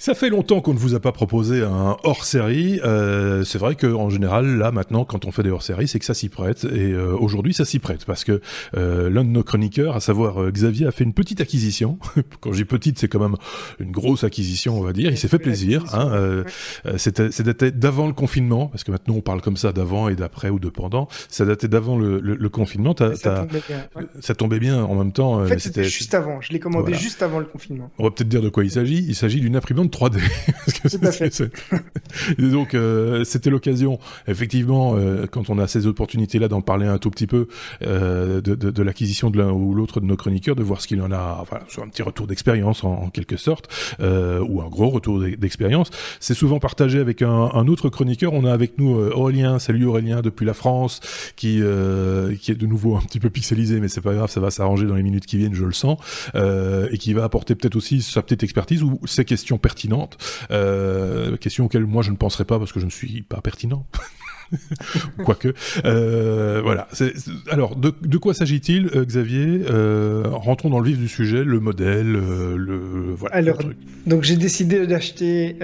Ça fait longtemps qu'on ne vous a pas proposé un hors-série. Euh, c'est vrai qu'en général, là, maintenant, quand on fait des hors-séries, c'est que ça s'y prête. Et euh, aujourd'hui, ça s'y prête parce que euh, l'un de nos chroniqueurs, à savoir euh, Xavier, a fait une petite acquisition. quand j'ai petite, c'est quand même une grosse acquisition, on va dire. Il s'est fait plaisir. Hein, euh, C'était c'était d'avant le confinement, parce que maintenant on parle comme ça d'avant et d'après ou de pendant. Ça datait d'avant le, le, le, confinement. ça, tombait bien, ouais. ça tombait bien en même temps. En fait, c'était juste avant. Je l'ai commandé voilà. juste avant le confinement. On va peut-être dire de quoi il s'agit. Il s'agit d'une imprimante 3D. Et donc euh, c'était l'occasion, effectivement, euh, quand on a ces opportunités-là, d'en parler un tout petit peu euh, de, de, de l'acquisition de l'un ou l'autre de nos chroniqueurs, de voir ce qu'il en a, enfin, soit un petit retour d'expérience en, en, quelque sorte, euh, ou un gros retour d'expérience. C'est souvent partagé avec un, un, autre chroniqueur. On a avec nous Aurélien. Salut Aurélien depuis la France, qui qui est de nouveau un petit peu pixelisé, mais c'est pas grave, ça va s'arranger dans les minutes qui viennent, je le sens, et qui va apporter peut-être aussi sa petite expertise ou ses questions pertinentes. Euh, question auxquelles moi je ne penserais pas parce que je ne suis pas pertinent. Quoique. Euh, voilà. Alors, de, de quoi s'agit-il, euh, Xavier euh, Rentrons dans le vif du sujet, le modèle, le. Voilà. Alors, donc j'ai décidé d'acheter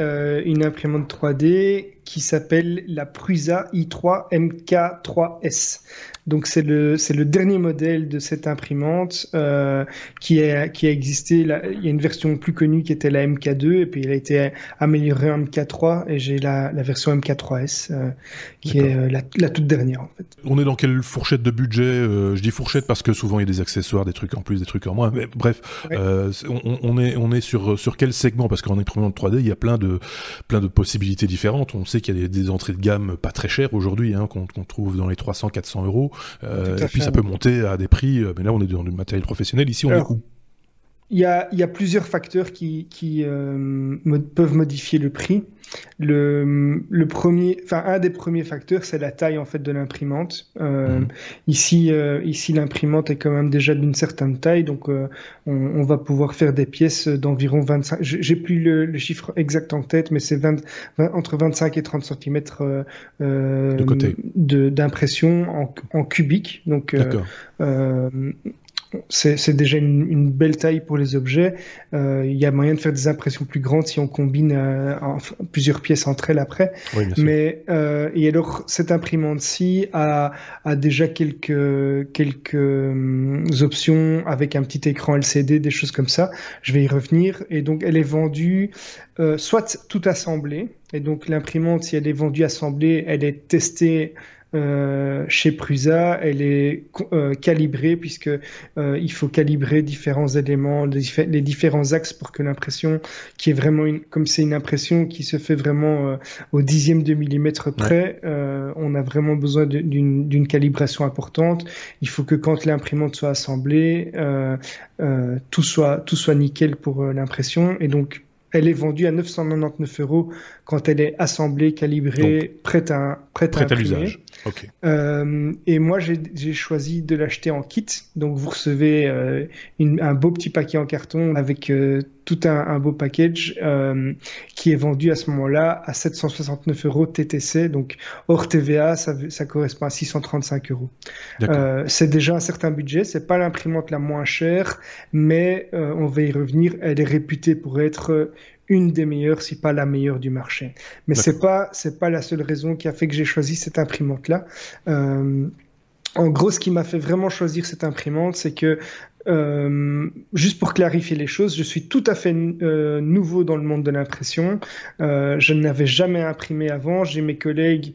une imprimante 3D qui s'appelle la Prusa i3 MK3S. Donc c'est le c'est le dernier modèle de cette imprimante euh, qui a qui a existé. Là, il y a une version plus connue qui était la MK2 et puis elle a été améliorée en MK3 et j'ai la, la version MK3S euh, qui est euh, la, la, toute dernière en fait. On est dans quelle fourchette de budget euh, Je dis fourchette parce que souvent il y a des accessoires, des trucs en plus, des trucs en moins. Mais bref, ouais. Euh, on, on, est on est sur sur quel segment? Parce qu'en imprimante 3D il y a plein de plein de possibilités différentes. On sait qu'il y a des, des, entrées de gamme pas très chères aujourd'hui hein, qu'on qu trouve dans les 300-400 euros. Euh, et puis ça peut monter à des prix, mais là on est dans du matériel professionnel. Ici on Alors, est où il y, a, il y a plusieurs facteurs qui, qui euh, peuvent modifier le prix. Le, le premier, enfin un des premiers facteurs, c'est la taille en fait de l'imprimante. Euh, mmh. Ici, euh, ici l'imprimante est quand même déjà d'une certaine taille, donc euh, on, on, va pouvoir faire des pièces d'environ 25. J'ai plus le, le, chiffre exact en tête, mais c'est 20, 20, entre 25 et 30 cm d'impression en, en, cubique. Donc c'est déjà une, une, belle taille pour les objets. Euh, il y a moyen de faire des impressions plus grandes si on combine euh, en, plusieurs pièces entre elles après. Oui, Mais euh, et alors cette imprimante-ci a, a, déjà quelques quelques euh, options avec un petit écran LCD, des choses comme ça. Je vais y revenir. Et donc elle est vendue soit tout assemblée. Et donc l'imprimante, si elle est vendue assemblée, elle est testée euh, chez Prusa, elle est euh, calibrée puisque euh, il faut calibrer différents éléments, les, diffé les différents axes pour que l'impression, qui est vraiment une, comme c'est une impression qui se fait vraiment euh, au dixième de millimètre près, ouais. on a vraiment besoin d'une calibration importante. Il faut que quand l'imprimante soit assemblée, tout soit tout soit nickel pour l'impression et donc elle est vendue à 999 euros quand elle est assemblée, calibrée, Donc, prête à, prête, prête à, à l'usage. Okay. Euh, et moi, j'ai choisi de l'acheter en kit. Donc, vous recevez euh, une, un beau petit paquet en carton avec euh, tout un, un, beau package qui est vendu à ce moment-là à 769 euros TTC. Donc, hors TVA, ça, ça correspond à 635 euros. C'est déjà un certain budget. C'est pas l'imprimante la moins chère, mais on va y revenir. Elle est réputée pour être une des meilleures, si pas la meilleure du marché. Mais c'est pas c'est pas la seule raison qui a fait que j'ai choisi cette imprimante là. Euh, en gros, ce qui m'a fait vraiment choisir cette imprimante, c'est que euh, juste pour clarifier les choses, je suis tout à fait euh, nouveau dans le monde de l'impression. Euh, je n'avais jamais imprimé avant. J'ai mes collègues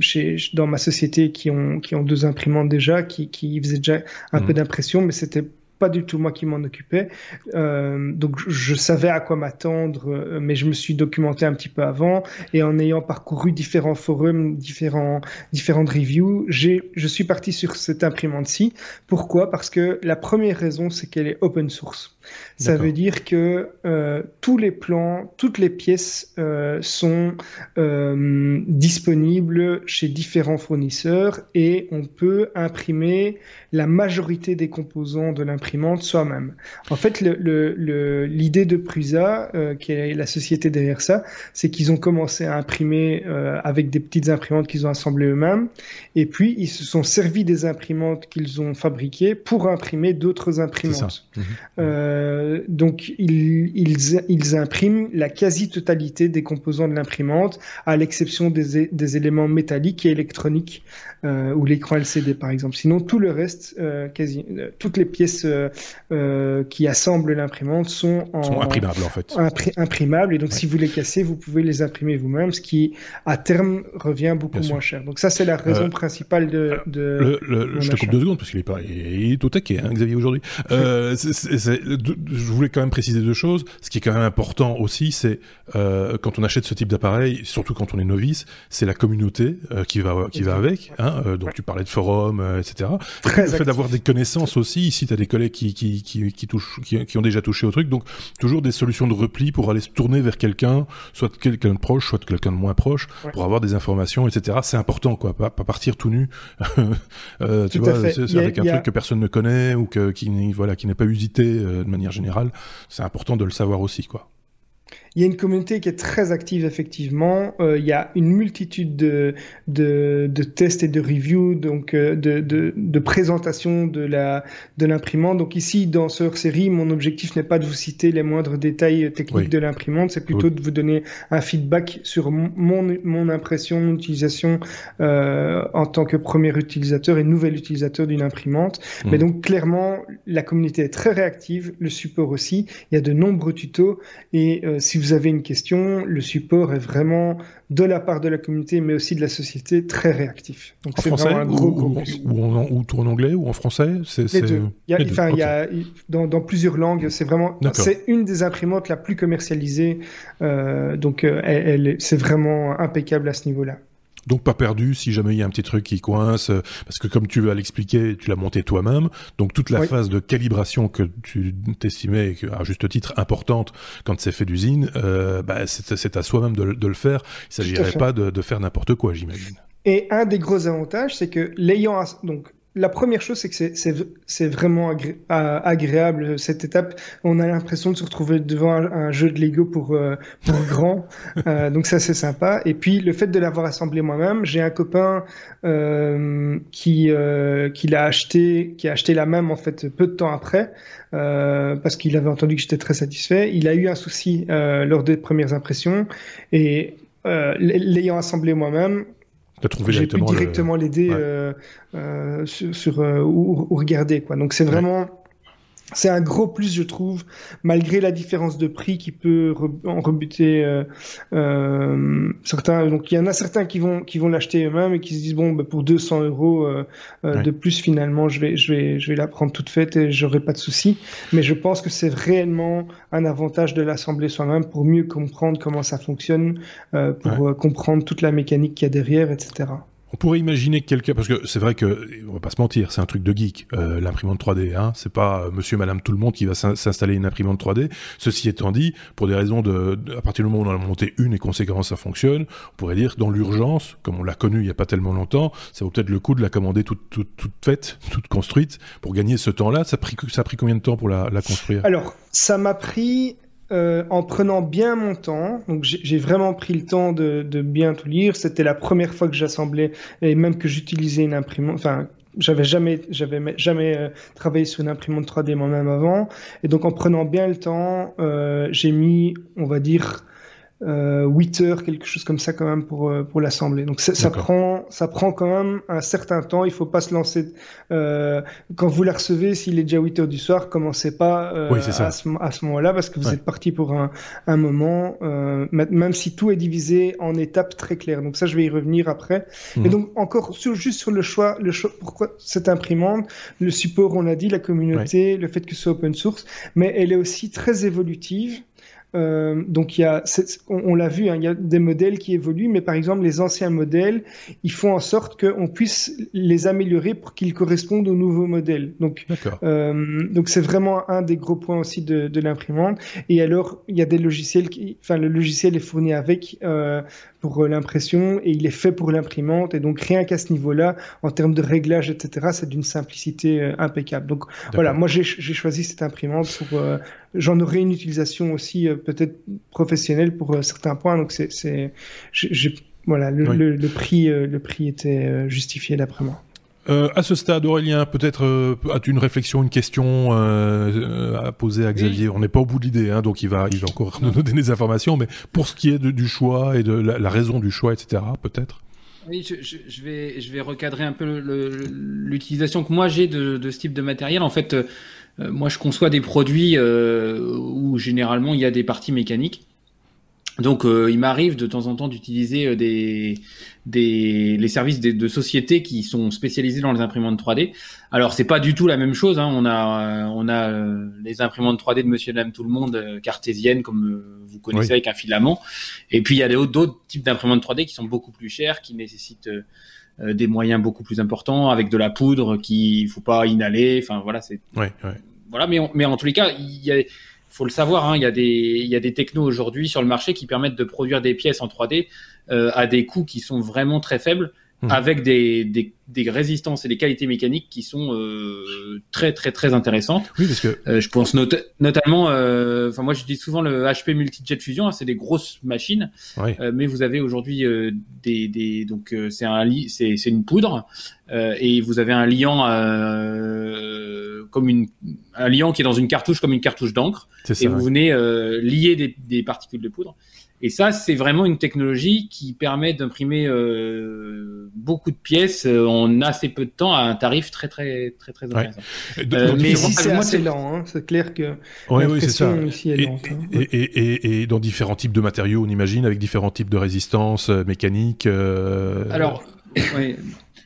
chez, dans ma société qui ont, qui ont deux imprimantes déjà, qui, qui faisaient déjà un mmh. peu d'impression, mais c'était pas du tout moi qui m'en occupais. Euh, donc je savais à quoi m'attendre, euh, mais je me suis documenté un petit peu avant et en ayant parcouru différents forums, différents, différentes reviews, j'ai, je suis parti sur cette imprimante-ci. Pourquoi? Parce que la première raison, c'est qu'elle est open source. Ça veut dire que euh, tous les plans, toutes les pièces euh, sont euh, disponibles chez différents fournisseurs et on peut imprimer la majorité des composants de l'imprimante soi-même. En fait, l'idée le, le, de Prusa, euh, qui est la société derrière ça, c'est qu'ils ont commencé à imprimer euh, avec des petites imprimantes qu'ils ont assemblées eux-mêmes, et puis ils se sont servis des imprimantes qu'ils ont fabriquées pour imprimer d'autres imprimantes. Mhm. Euh, donc ils, ils, ils, impriment la quasi-totalité des composants de l'imprimante, à l'exception des, des, éléments métalliques et électroniques, euh, ou l'écran LCD par exemple. Sinon, tout le reste, euh, quasi, toutes les pièces qui assemblent l'imprimante sont, en, sont imprimables en fait. imprimables, et donc si vous les cassez, vous pouvez les imprimer vous-même, ce qui à terme revient beaucoup moins cher. Donc ça, c'est la raison principale de. de le, je te coupe deux secondes parce qu'il est pas, il est au taquet, hein, Xavier aujourd'hui. Je voulais quand même préciser deux choses. Ce qui est quand même important aussi, c'est quand on achète ce type d'appareil, surtout quand on est novice, c'est la communauté qui va qui va avec. Hein, euh, donc tu parlais de forum, euh, etc. le fait d'avoir des connaissances aussi, ici tu as des collègues qui, qui, qui, qui touchent, qui, ont déjà touché au truc, donc toujours des solutions de repli pour aller se tourner vers quelqu'un, soit quelqu'un de proche, soit quelqu'un de moins proche, pour avoir des informations, etc. C'est important, quoi, pas, pas partir tout nu, euh, tu vois, avec un truc que personne ne connaît ou que, qui, voilà, qui n'est pas usité de manière générale. C'est important de le savoir aussi, quoi. Il y a une communauté qui est très active, effectivement. Euh, il y a une multitude de, de, de tests et de reviews, donc euh, de, de, de présentation de l'imprimante. Donc ici, dans ce hors-série, mon objectif n'est pas de vous citer les moindres détails techniques de l'imprimante, c'est plutôt de vous donner un feedback sur mon, mon impression, mon utilisation euh, en tant que premier utilisateur et nouvel utilisateur d'une imprimante. Mmh. Mais donc clairement, la communauté est très réactive, le support aussi. Il y a de nombreux tutos et euh, si vous avez une question, le support est vraiment de la part de la communauté, mais aussi de la société, très réactif. Donc c'est vraiment un gros, ou, ou, en, ou, en, anglais ou en français c'est, Les deux. Il y a, enfin, il y a, dans, dans, plusieurs langues, c'est vraiment, c'est une des imprimantes la plus commercialisée. Euh, donc, euh, elle, elle, c'est vraiment impeccable à ce niveau-là. Donc pas perdu si jamais il y a un petit truc qui coince, euh, parce que comme tu vas l'expliquer, tu l'as monté toi-même. Donc toute la phase de calibration que tu t'estimais à juste titre importante quand c'est fait d'usine, euh, bah, c'est à soi-même de, de, le faire. Il s'agirait pas de, de, faire n'importe quoi, j'imagine. Et un des gros avantages, c'est que l'ayant donc la première chose, c'est que c'est vraiment agréable cette étape. On a l'impression de se retrouver devant un, jeu de Lego pour, euh, pour grand. Euh, donc ça, c'est sympa. Et puis, le fait de l'avoir assemblé moi-même, j'ai un copain euh, qui, qui l'a acheté, qui a acheté la même en fait peu de temps après, parce qu'il avait entendu que j'étais très satisfait. Il a eu un souci lors des premières impressions et l'ayant assemblé moi-même, j'ai pu directement l'aider euh, euh, sur, sur euh, où, regarder quoi. Donc c'est vraiment c'est un gros plus, je trouve, malgré la différence de prix qui peut en rebuter euh, euh, certains. Donc il y en a certains qui vont qui vont l'acheter eux-mêmes et qui se disent bon, bah, pour 200 euros euh, de plus finalement, je vais je vais je vais la prendre toute faite et j'aurai pas de souci. Mais je pense que c'est réellement un avantage de l'assembler soi-même pour mieux comprendre comment ça fonctionne, euh, pour comprendre toute la mécanique qu'il y a derrière, etc. On pourrait imaginer que quelqu'un, parce que c'est vrai que, on va pas se mentir, c'est un truc de geek, euh, l'imprimante 3D, hein, c'est pas euh, monsieur, madame, tout le monde qui va s'installer une imprimante 3D. Ceci étant dit, pour des raisons de, à partir du moment où on en a monté une et conséquemment ça fonctionne, on pourrait dire dans l'urgence, comme on l'a connu il y a pas tellement longtemps, ça vaut peut-être le coup de la commander toute, toute, faite, toute construite, pour gagner ce temps-là. Ça a pris, ça a pris combien de temps pour la construire? Alors, ça m'a pris euh, en prenant bien mon temps. Donc j'ai vraiment pris le temps de, de bien tout lire. C'était la première fois que j'assemblais et même que j'utilisais une imprimante. Enfin, j'avais jamais, j'avais jamais euh, travaillé sur une imprimante 3D moi-même avant. Et donc en prenant bien le temps, euh, j'ai mis, on va dire, euh, 8 heures, quelque chose comme ça quand même pour euh, pour l'assembler. Donc ça, prend ça prend quand même un certain temps. Il faut pas se lancer euh, quand vous la recevez. S'il est déjà 8 heures du soir, commencez pas euh, à ce, à ce moment-là parce que vous êtes parti pour un, un moment. Euh, même si tout est divisé en étapes très claires. Donc ça, je vais y revenir après. Et mhm. donc encore sur, juste sur le choix, le choix, pourquoi cette imprimante, le support, on l'a dit, la communauté, le fait que ce soit open source, mais elle est aussi très évolutive. Euh, donc il y a, on, l'a vu, hein, il y a des modèles qui évoluent, mais par exemple les anciens modèles, ils font en sorte qu'on puisse les améliorer pour qu'ils correspondent aux nouveaux modèles. Donc, euh, donc c'est vraiment un des gros points aussi de, de l'imprimante. Et alors il y a des logiciels, qui, enfin le logiciel est fourni avec euh, pour euh, l'impression et il est fait pour l'imprimante. Et donc rien qu'à ce niveau-là, en termes de réglage, etc., c'est d'une simplicité euh, impeccable. Donc voilà, moi j'ai choisi cette imprimante pour j'en aurai une utilisation aussi euh, peut-être professionnelle pour euh, certains points. Donc c'est, voilà, le, prix, euh, le prix était justifié d'après moi. À ce stade, Aurélien, peut-être as-tu une réflexion, une question à poser à Xavier On n'est pas au bout de l'idée, hein, donc il va, il va encore nous donner des informations. Mais pour ce qui est du choix et de la, raison du choix, etc., peut-être? Oui, je, vais, je vais recadrer un peu l'utilisation que moi j'ai de, de, ce type de matériel. En fait, euh, moi, je conçois des produits euh, où généralement il y a des parties mécaniques. Donc, euh, il m'arrive de temps en temps d'utiliser des, des les services de, de, sociétés qui sont spécialisées dans les imprimantes 3D. Alors, c'est pas du tout la même chose. Hein. On a on a les imprimantes 3D de Monsieur Dame tout le monde cartésiennes comme vous connaissez avec un filament. Et puis il y a d'autres types d'imprimantes 3D qui sont beaucoup plus chères, qui nécessitent des moyens beaucoup plus importants avec de la poudre qui faut pas inhaler. Enfin voilà, c'est ouais, ouais voilà, mais, mais en tous les cas, il faut le savoir, hein, il y a des, il y a des technos aujourd'hui sur le marché qui permettent de produire des pièces en 3D euh, à des coûts qui sont vraiment très faibles Mmh. avec des, des, des, résistances et des qualités mécaniques qui sont euh, très très très intéressantes. Oui, parce que euh, je pense notamment, euh, enfin moi je dis souvent le HP Multijet Fusion, hein, c'est des grosses machines, euh, mais vous avez aujourd'hui euh, des, des, donc c'est un c'est c'est une poudre et vous avez un liant comme une un liant qui est dans une cartouche comme une cartouche d'encre et vous venez lier des, des particules de poudre. Et ça, c'est vraiment une technologie qui permet d'imprimer euh, beaucoup de pièces euh, en assez peu de temps à un tarif très très très très intéressant. Euh, mais si c'est assez lent, hein, c'est clair que ouais, oui, c'est ça. Ici est et, lente, hein. et, et, et, dans différents types de matériaux, on imagine, avec différents types de résistance euh, mécanique. Euh... Alors, oui.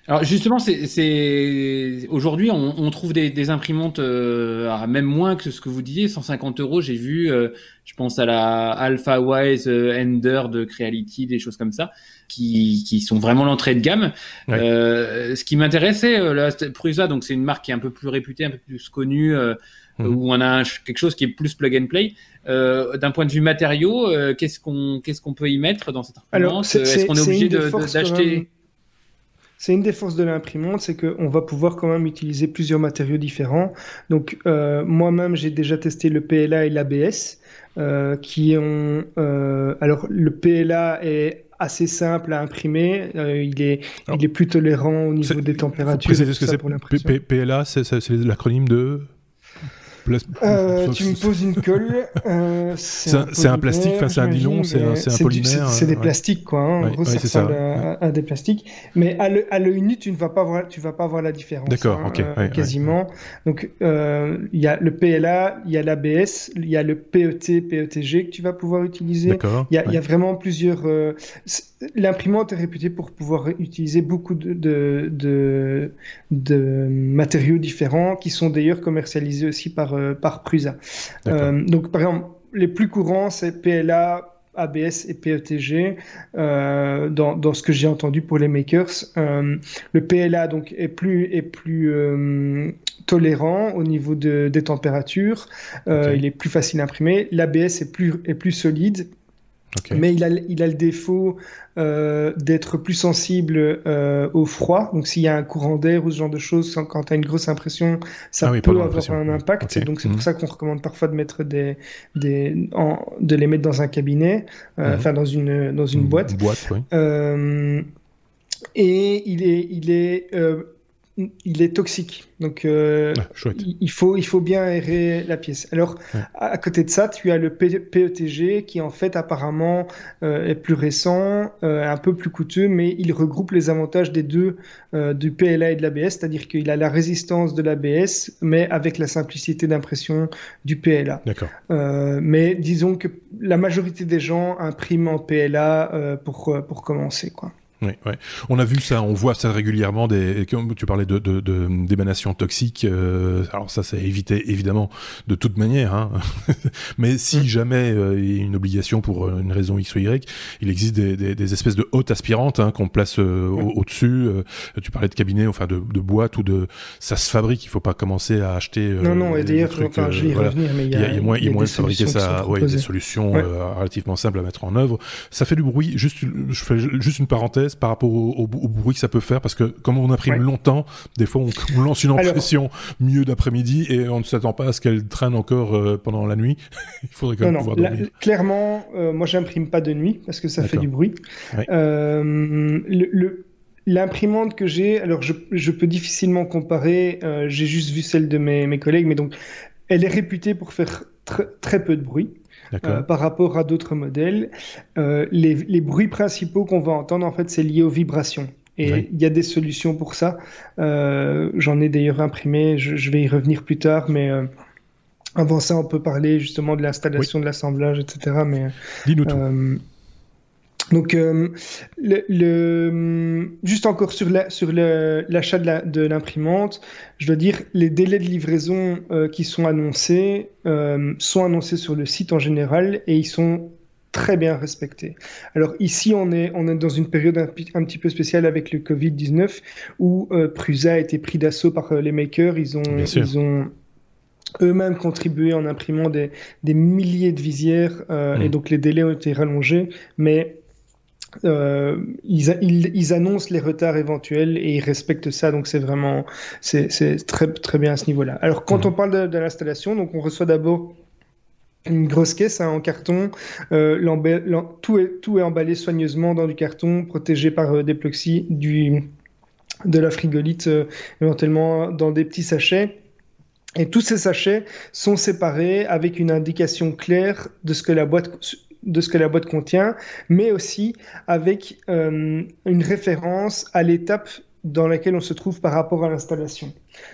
Alors justement, c'est aujourd'hui on, on, trouve des, des imprimantes euh, à même moins que ce que vous disiez, 150 euros. J'ai vu, euh, je pense à la Alpha Wise euh, Ender de Creality, des choses comme ça, qui, qui sont vraiment l'entrée de gamme. Euh, ce qui m'intéressait, euh, là, Prusa, donc c'est une marque qui est un peu plus réputée, un peu plus connue, mhm. où on a quelque chose qui est plus plug and play. D'un point de vue matériaux, qu'est-ce qu'on qu'est-ce qu'on peut y mettre dans cette imprimante Est-ce qu'on est, obligé d'acheter c'est une des forces de l'imprimante, c'est qu'on va pouvoir quand même utiliser plusieurs matériaux différents. Donc euh, moi-même, j'ai déjà testé le PLA et l'ABS, euh, qui ont... Euh, alors le PLA est assez simple à imprimer, euh, il, est, il est plus tolérant au niveau des températures. ce que c'est PLA, c'est l'acronyme de euh, tu me poses une colle. Euh, c'est un, plastique, enfin c'est un nylon, c'est un, un, polymère. C'est des plastiques quoi. Hein. en gros, ça ressemble à, des plastiques. Mais à l'œil nu, tu ne vas pas voir, tu vas pas voir la différence. D'accord, hein, ok. Euh, quasiment. Donc il y a le PLA, il y a l'ABS, il y a le PET, PETG que tu vas pouvoir utiliser. Il y, a, y a vraiment plusieurs. L'imprimante est réputée pour pouvoir utiliser beaucoup de, de, de, de matériaux différents qui sont d'ailleurs commercialisés aussi par euh, par, Prusa. Euh, donc, par exemple, les plus courants, c'est PLA, ABS et PETG euh, dans, ce que j'ai entendu pour les makers. le PLA donc est plus est plus tolérant au niveau des températures. il est plus facile à imprimer. L'ABS est plus est plus solide mais il a, il a le défaut euh, d'être plus sensible euh, au froid. Donc s'il y a un courant d'air ou ce genre de choses, quand tu as une grosse impression, ça ah peut avoir un impact. Donc c'est pour mhm. ça qu'on recommande parfois de mettre des, des de les mettre dans un cabinet, euh, mhm. enfin dans une dans une boîte. boîte oui. Et il est il est il est toxique. Donc, euh, ah, il, faut, il faut bien aérer la pièce. Alors, à, côté de ça, tu as le PETG qui, en fait, apparemment, euh, est plus récent, euh, un peu plus coûteux, mais il regroupe les avantages des deux, du PLA et de l'ABS, c'est-à-dire qu'il a la résistance de l'ABS, mais avec la simplicité d'impression du PLA. D'accord. mais disons que la majorité des gens impriment en PLA pour, pour commencer, quoi. Oui, ouais. On a vu ça, on voit ça régulièrement. Des, comme tu parlais de, d'émanations de, toxiques. Euh, alors ça, c'est évité évidemment de toute manière. Hein. Mais si mm. jamais euh, il y a une obligation pour euh, une raison X ou Y, il existe des, des, espèces de hautes aspirantes hein, qu'on place au-dessus. tu parlais de cabinet, enfin de, de boîte ou de. Ça se fabrique. Il faut pas commencer à acheter. non, non. Et d'ailleurs, enfin, je vais y revenir, mais il y a, il y a, moins, il y a de fabriquer ça. Ouais, des solutions relativement simples à mettre en œuvre. Ça fait du bruit. Juste, je fais juste une parenthèse par rapport au, bruit que ça peut faire parce que comme on imprime longtemps, des fois on, lance une impression mieux d'après-midi et on ne s'attend pas à ce qu'elle traîne encore euh, pendant la nuit. Il faudrait quand même pouvoir dormir. clairement, euh, moi j'imprime pas de nuit parce que ça fait du bruit. Euh, le, L'imprimante que j'ai, alors je, je, peux difficilement comparer, j'ai juste vu celle de mes, mes, collègues, mais donc elle est réputée pour faire très peu de bruit. Euh, par rapport à d'autres modèles. Euh, les, bruits principaux qu'on va entendre, en fait, c'est lié aux vibrations. Et il y a des solutions pour ça. Euh, j'en ai d'ailleurs imprimé, je, vais y revenir plus tard, mais avant ça, on peut parler justement de l'installation, de l'assemblage, etc. Mais, Dis-nous tout. Donc, euh, le, juste encore sur l'achat sur de l'imprimante, je dois dire les délais de livraison euh, qui sont annoncés euh, sont annoncés sur le site en général et ils sont très bien respectés. Alors ici, on est, on est dans une période un, petit peu spéciale avec le Covid-19 où Prusa a été pris d'assaut par les makers. Ils ont, ils ont eux-mêmes contribué en imprimant des, des milliers de visières et mmh. donc les délais ont été rallongés. Mais euh, ils, ils, annoncent les retards éventuels et ils respectent ça, donc c'est vraiment c'est très très bien à ce niveau-là. Alors quand mhm. on parle de, l'installation, donc on reçoit d'abord une grosse caisse hein, en carton, euh, tout, est, tout est emballé soigneusement dans du carton, protégé par euh, des ploxy, du de la frigolite, euh, éventuellement dans des petits sachets. Et tous ces sachets sont séparés avec une indication claire de ce que la boîte de ce que la boîte contient, mais aussi avec euh, une référence à l'étape dans laquelle on se trouve par rapport à l'installation.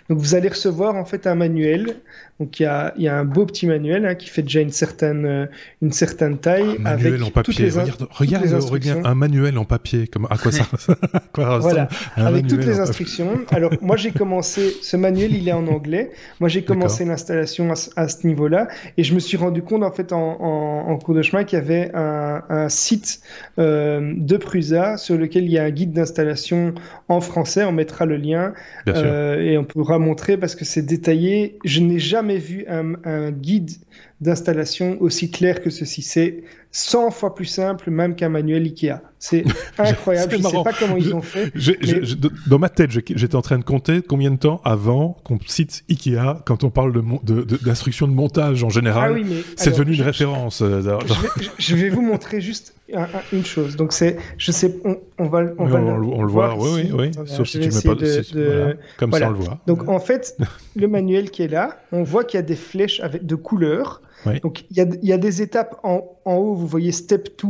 Donc vous allez recevoir en fait un manuel. Donc il y a, y a un beau petit manuel hein, qui fait déjà une certaine, euh, une certaine taille. Un manuel avec en papier. regarde, regarde un manuel en papier. Comme, à quoi ça, quoi Voilà, avec toutes les instructions. Alors moi j'ai commencé, ce manuel il est en anglais. Moi j'ai commencé l'installation à, ce niveau-là et je me suis rendu compte en fait en, en, cours de chemin qu'il y avait un, un site euh, de Prusa sur lequel il y a un guide d'installation en français. On mettra le lien euh, et on pourra montrer parce que c'est détaillé. Je n'ai jamais vu un, un guide d'installation aussi clair que ceci. C'est 100 fois plus simple même qu'un manuel Ikea. C'est incroyable. je ne sais pas comment ils ont fait. dans ma tête, j'étais en train de compter combien de temps avant qu'on cite Ikea quand on parle d'instruction de, de, de, montage en général. Ah c'est devenu une référence. Euh, je vais, vous montrer juste une chose. Donc c'est, je sais, on, va, on, va on, le, voit. Oui, oui, oui. Sauf si tu mets pas de, comme ça on le voit. Donc en fait, le manuel qui est là, on voit qu'il y a des flèches avec de couleurs. Donc il y a, y a, des étapes en, en haut. Vous voyez step 2.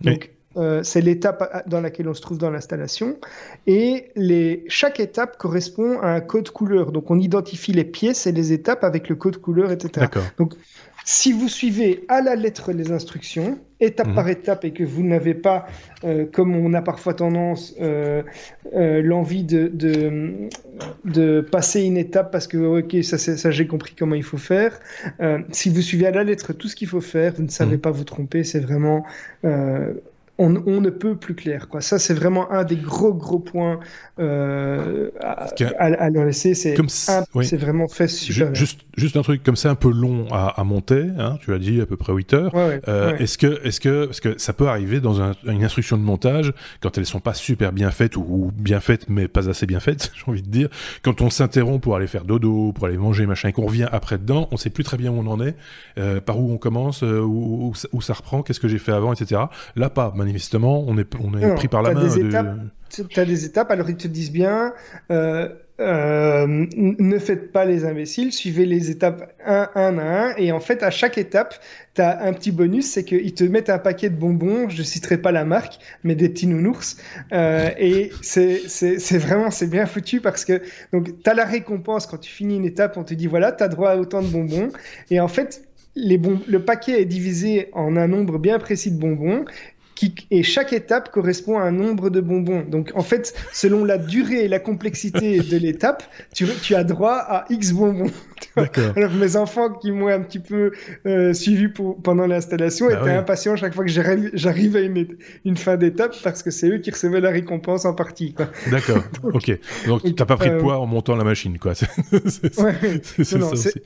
Donc euh, c'est l'étape dans laquelle on se trouve dans l'installation. Et les, chaque étape correspond à un code couleur. Donc on identifie les pièces et les étapes avec le code couleur, etc. Donc si vous suivez à la lettre les instructions, étape mhm. par étape, et que vous n'avez pas, euh, comme on a parfois tendance, euh, l'envie de, de, de, passer une étape parce que, ok, ça, ça j'ai compris comment il faut faire, si vous suivez à la lettre tout ce qu'il faut faire, vous ne savez mhm. pas vous tromper, c'est vraiment on, ne peut plus clair. Quoi. Ça, c'est vraiment un des gros, gros points euh, à, à, leur laisser. C'est vraiment fait super juste, juste un truc comme ça, un peu long à, monter, hein, tu as dit à peu près 8 heures. Euh, est-ce que, est que, parce que ça peut arriver dans une instruction de montage, quand elles sont pas super bien faites ou, bien faites, mais pas assez bien faites, j'ai envie de dire, quand on s'interrompt pour aller faire dodo, pour aller manger, machin, et qu'on revient après dedans, on sait plus très bien où on en est, euh, par où on commence, où, où, ça reprend, qu'est-ce que j'ai fait avant, etc. Là, pas manifestement, on est, on est pris par la main. Tu as des étapes, alors ils te disent bien, euh, euh, ne faites pas les imbéciles, suivez les étapes un, un à un, et en fait, à chaque étape, tu as un petit bonus, c'est qu'ils te mettent un paquet de bonbons, je citerai pas la marque, mais des petits nounours, euh, et c'est vraiment, c'est bien foutu parce que, tu as la récompense quand tu finis une étape, on te dit, voilà, tu as droit à autant de bonbons, et en fait, les bon le paquet est divisé en un nombre bien précis de bonbons et chaque étape correspond à un nombre de bonbons. Donc en fait, selon la durée et la complexité de l'étape, tu, tu as droit à X bonbons. Alors mes enfants qui m'ont un petit peu euh, suivi pour, pendant l'installation bah étaient impatients chaque fois que j'arrive à une, une fin d'étape parce que c'est eux qui recevaient la récompense en partie. D'accord. ok. Donc tu n'as pas pris de euh, poids en montant la machine, quoi.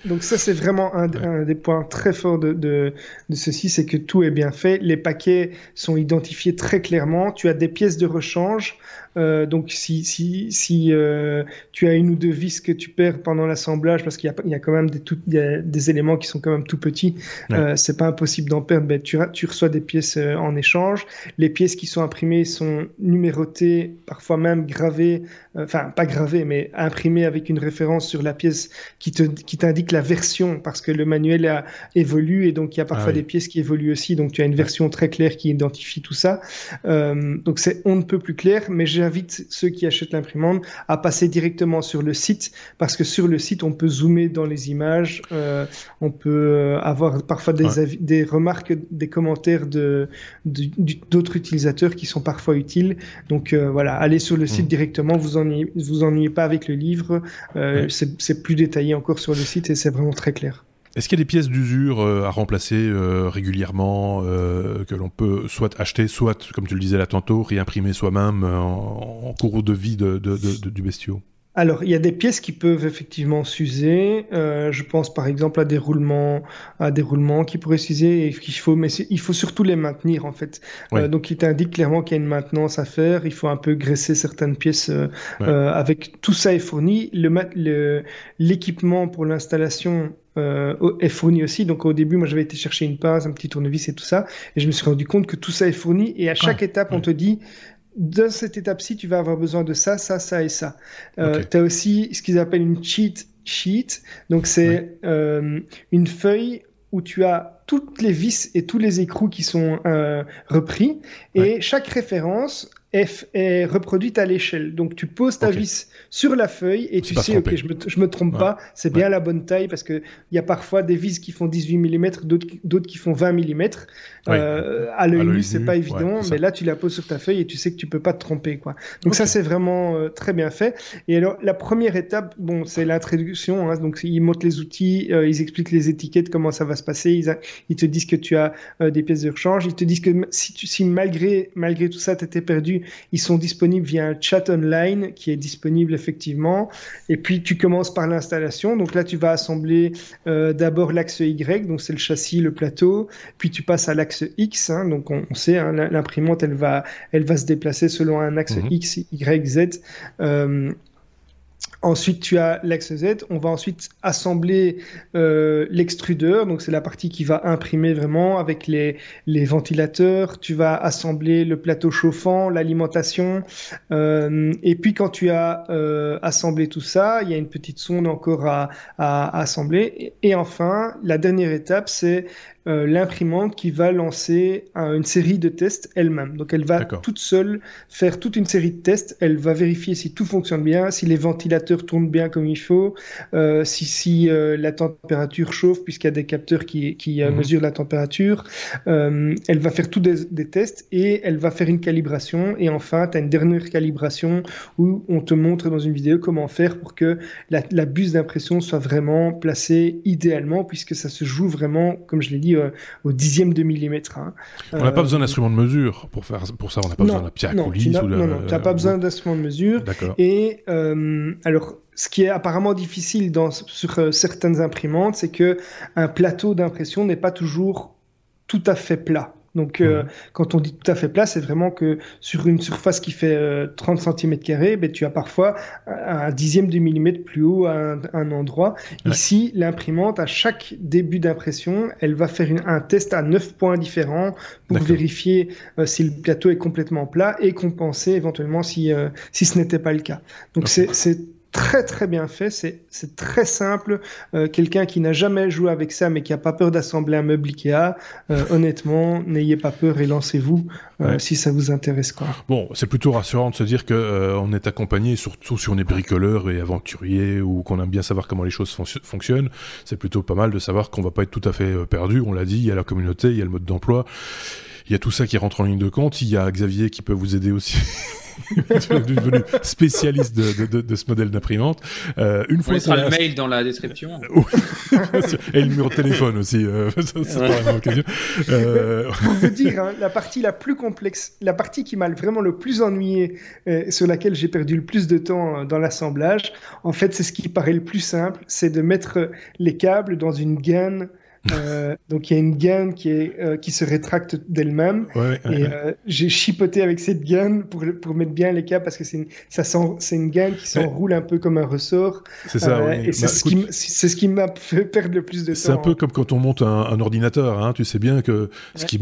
donc ça c'est vraiment un, un, des points très forts de, de, de ceci, c'est que tout est bien fait. Les paquets sont identifiés très clairement. Tu as des pièces de rechange. Euh, donc si, si, si euh, tu as une ou deux vis que tu perds pendant l'assemblage, parce qu'il y, y a, quand même des, tout, des éléments qui sont quand même tout petits, euh, c'est pas impossible d'en perdre, ben, tu, tu reçois des pièces euh, en échange. Les pièces qui sont imprimées sont numérotées, parfois même gravées, enfin pas gravées, mais imprimées avec une référence sur la pièce qui te qui t'indique la version, parce que le manuel a évolue et donc il y a parfois ah des pièces qui évoluent aussi, donc tu as une version très claire qui identifie tout ça. donc c'est on ne peut plus clair, mais j'invite ceux qui achètent l'imprimante à passer directement sur le site parce que sur le site, on peut zoomer dans les images, euh, on peut euh, avoir parfois des, des remarques, des commentaires de, d'autres utilisateurs qui sont parfois utiles. Donc euh, voilà, allez sur le site mm. directement, vous ennuyez, vous ennuyez pas avec le livre, c'est plus détaillé encore sur le site et c'est vraiment très clair. Est-ce qu'il y a des pièces d'usure euh, à remplacer euh, régulièrement euh, que l'on peut soit acheter, soit, comme tu le disais là tantôt, réimprimer soi-même en, cours de vie de, du bestiau? Alors, il y a des pièces qui peuvent effectivement s'user. je pense par exemple à des roulements, à des roulements qui pourraient s'user et qu'il faut, mais il faut surtout les maintenir en fait. donc, il t'indique clairement qu'il y a une maintenance à faire. Il faut un peu graisser certaines pièces. avec tout ça est fourni. Le l'équipement pour l'installation euh, est fourni aussi. Donc au début, moi j'avais été chercher une pince, un petit tournevis et tout ça, et je me suis rendu compte que tout ça est fourni. Et à chaque étape, on te dit dans cette étape-ci, tu vas avoir besoin de ça, ça, ça et ça. Euh, Tu as aussi ce qu'ils appellent une cheat sheet. Donc c'est euh, une feuille où tu as toutes les vis et tous les écrous qui sont euh, repris et chaque référence F est reproduite à l'échelle. Donc tu poses ta vis sur la feuille et tu sais, ok, je me, je me trompe pas, c'est bien la bonne taille parce qu'il y a parfois des vis qui font 18 mm, d'autres qui font 20 mm. Euh, à l'œil nu, c'est pas évident, mais là tu la poses sur ta feuille et tu sais que tu peux pas te tromper. quoi. Donc ça, c'est vraiment euh, très bien fait. Et alors, la première étape, bon, c'est l'introduction. Hein, donc ils montrent les outils, euh, ils expliquent les étiquettes, comment ça va se passer. Ils, ils te disent que tu as des pièces de rechange. Ils te disent que si, tu, si malgré, malgré tout ça, tu étais perdu, ils sont disponibles via un chat online qui est disponible effectivement. Et puis tu commences par l'installation. Donc là, tu vas assembler euh, d'abord l'axe Y, donc c'est le châssis, le plateau. Puis tu passes à l'axe X. Hein, donc on, sait, hein, l'imprimante, elle va, elle va se déplacer selon un axe mhm. X, Y, Z. Euh, Ensuite, tu as l'axe Z. On va ensuite assembler euh, l'extrudeur. Donc, c'est la partie qui va imprimer vraiment avec les, les ventilateurs. Tu vas assembler le plateau chauffant, l'alimentation. Euh, et puis, quand tu as euh, assemblé tout ça, il y a une petite sonde encore à, à, assembler. Et, enfin, la dernière étape, c'est euh, l'imprimante qui va lancer une série de tests elle-même. Donc elle va toute seule faire toute une série de tests. Elle va vérifier si tout fonctionne bien, si les ventilateurs tournent bien comme il faut, euh, si, si euh, la température chauffe puisqu'il y a des capteurs qui, qui mhm. mesurent la température. elle va faire tous des, des, tests et elle va faire une calibration. Et enfin, tu as une dernière calibration où on te montre dans une vidéo comment faire pour que la, la buse d'impression soit vraiment placée idéalement puisque ça se joue vraiment, comme je l'ai dit, euh, au dixième de millimètre. Hein. On n'a pas besoin d'instrument de mesure pour faire pour ça. On n'a pas besoin d'un pierre non, tu n'as non, pas besoin d'instrument de mesure. Et euh, alors, ce qui est apparemment difficile dans, sur euh, certaines imprimantes, c'est que un plateau d'impression n'est pas toujours tout à fait plat. Donc, euh, mhm. quand on dit tout à fait plat, c'est vraiment que sur une surface qui fait 30 cm, ben, tu as parfois un dixième de millimètre plus haut à un, endroit. Ici, l'imprimante, à chaque début d'impression, elle va faire un test à 9 points différents pour vérifier euh, si le plateau est complètement plat et compenser éventuellement si, euh, si ce n'était pas le cas. Donc, c'est très très bien fait, c'est très simple. Euh, quelqu'un qui n'a jamais joué avec ça mais qui a pas peur d'assembler un meuble Ikea, euh, honnêtement, n'ayez pas peur et lancez-vous euh, si ça vous intéresse. Quoi. Bon, c'est plutôt rassurant de se dire que on est accompagné, surtout si on est bricoleur et aventurier ou qu'on aime bien savoir comment les choses fonctionnent. C'est plutôt pas mal de savoir qu'on va pas être tout à fait perdu. On l'a dit, il y a la communauté, il y a le mode d'emploi il y a tout ça qui rentre en ligne de compte. Il y a Xavier qui peut vous aider aussi. devenu spécialiste de, de, de, ce modèle d'imprimante. Euh, une fois On le mail dans la description. Et le numéro de téléphone aussi. Euh, ça, c'est pas occasion. Euh... Pour vous dire, hein, la partie la plus complexe, la partie qui m'a vraiment le plus ennuyé, euh, sur laquelle j'ai perdu le plus de temps dans l'assemblage, en fait, c'est ce qui paraît le plus simple, c'est de mettre les câbles dans une gaine euh, donc il y a une gaine qui, est, euh, qui se rétracte d'elle-même. Ouais, et euh, j'ai chipoté avec cette gaine pour, pour mettre bien les câbles parce que c'est une, ça c'est une gaine qui s'enroule un peu comme un ressort. C'est ça, oui. Et c'est bah, ce, qui, c'est ce qui m'a fait perdre le plus de temps. C'est un peu comme quand on monte un, un ordinateur. Hein. Tu sais bien que ce, qui,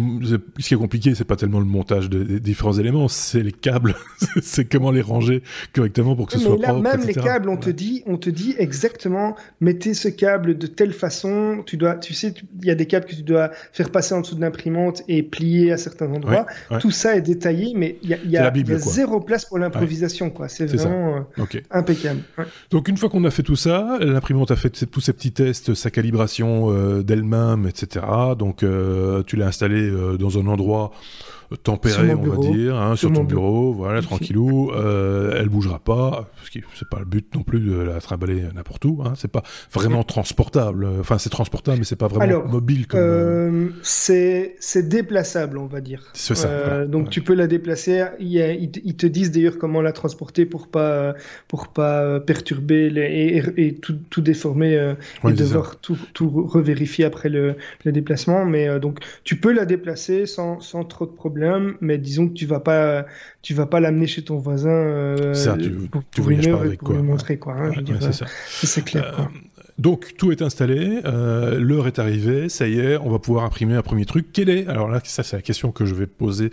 ce qui est compliqué, c'est pas tellement le montage des différents éléments, c'est les câbles. c'est comment les ranger correctement pour que ce Mais soit là, propre. Même les câbles, on te dit, on te dit exactement, mettez ce câble de telle façon. Tu dois, tu sais, il y a des câbles que tu dois faire passer en dessous de l'imprimante et plier à certains endroits. Ouais, ouais. Tout ça est détaillé, mais il y a, y a, Bible, y a zéro place pour l'improvisation. quoi. C'est vraiment euh, okay. impeccable. Donc une fois qu'on a fait tout ça, l'imprimante a fait tous ces petits tests, sa calibration euh, d'elle-même, etc. Donc euh, tu l'as installé dans un endroit tempéré, on bureau. va dire, hein, sur, Sur ton bureau, voilà, tranquillou. Euh, elle bougera pas, parce que c'est pas le but non plus de la trimballer n'importe où. Hein, c'est pas vraiment transportable. Enfin, c'est transportable, mais c'est pas vraiment Alors, mobile. Comme, euh, c'est c'est déplaçable, on va dire. C'est ça. Euh, voilà, donc ouais. tu peux la déplacer. Ils, ils te disent d'ailleurs comment la transporter pour pas pour pas perturber les, et, et, tout, tout déformer euh, Ouais, et devoir tout, tout revérifier après le, le déplacement. Mais euh, donc tu peux la déplacer sans, sans trop de problème, mais disons que tu vas pas tu vas pas l'amener chez ton voisin euh, Ça, tu- pour, tu pour une voyages pas heure et avec, pour quoi. lui montrer quoi. hein, Ouais, c'est clair. quoi. Euh, donc tout est installé, euh, l'heure est arrivée, ça y est, on va pouvoir imprimer un premier truc. Quel est, alors là, ça c'est la question que je vais poser,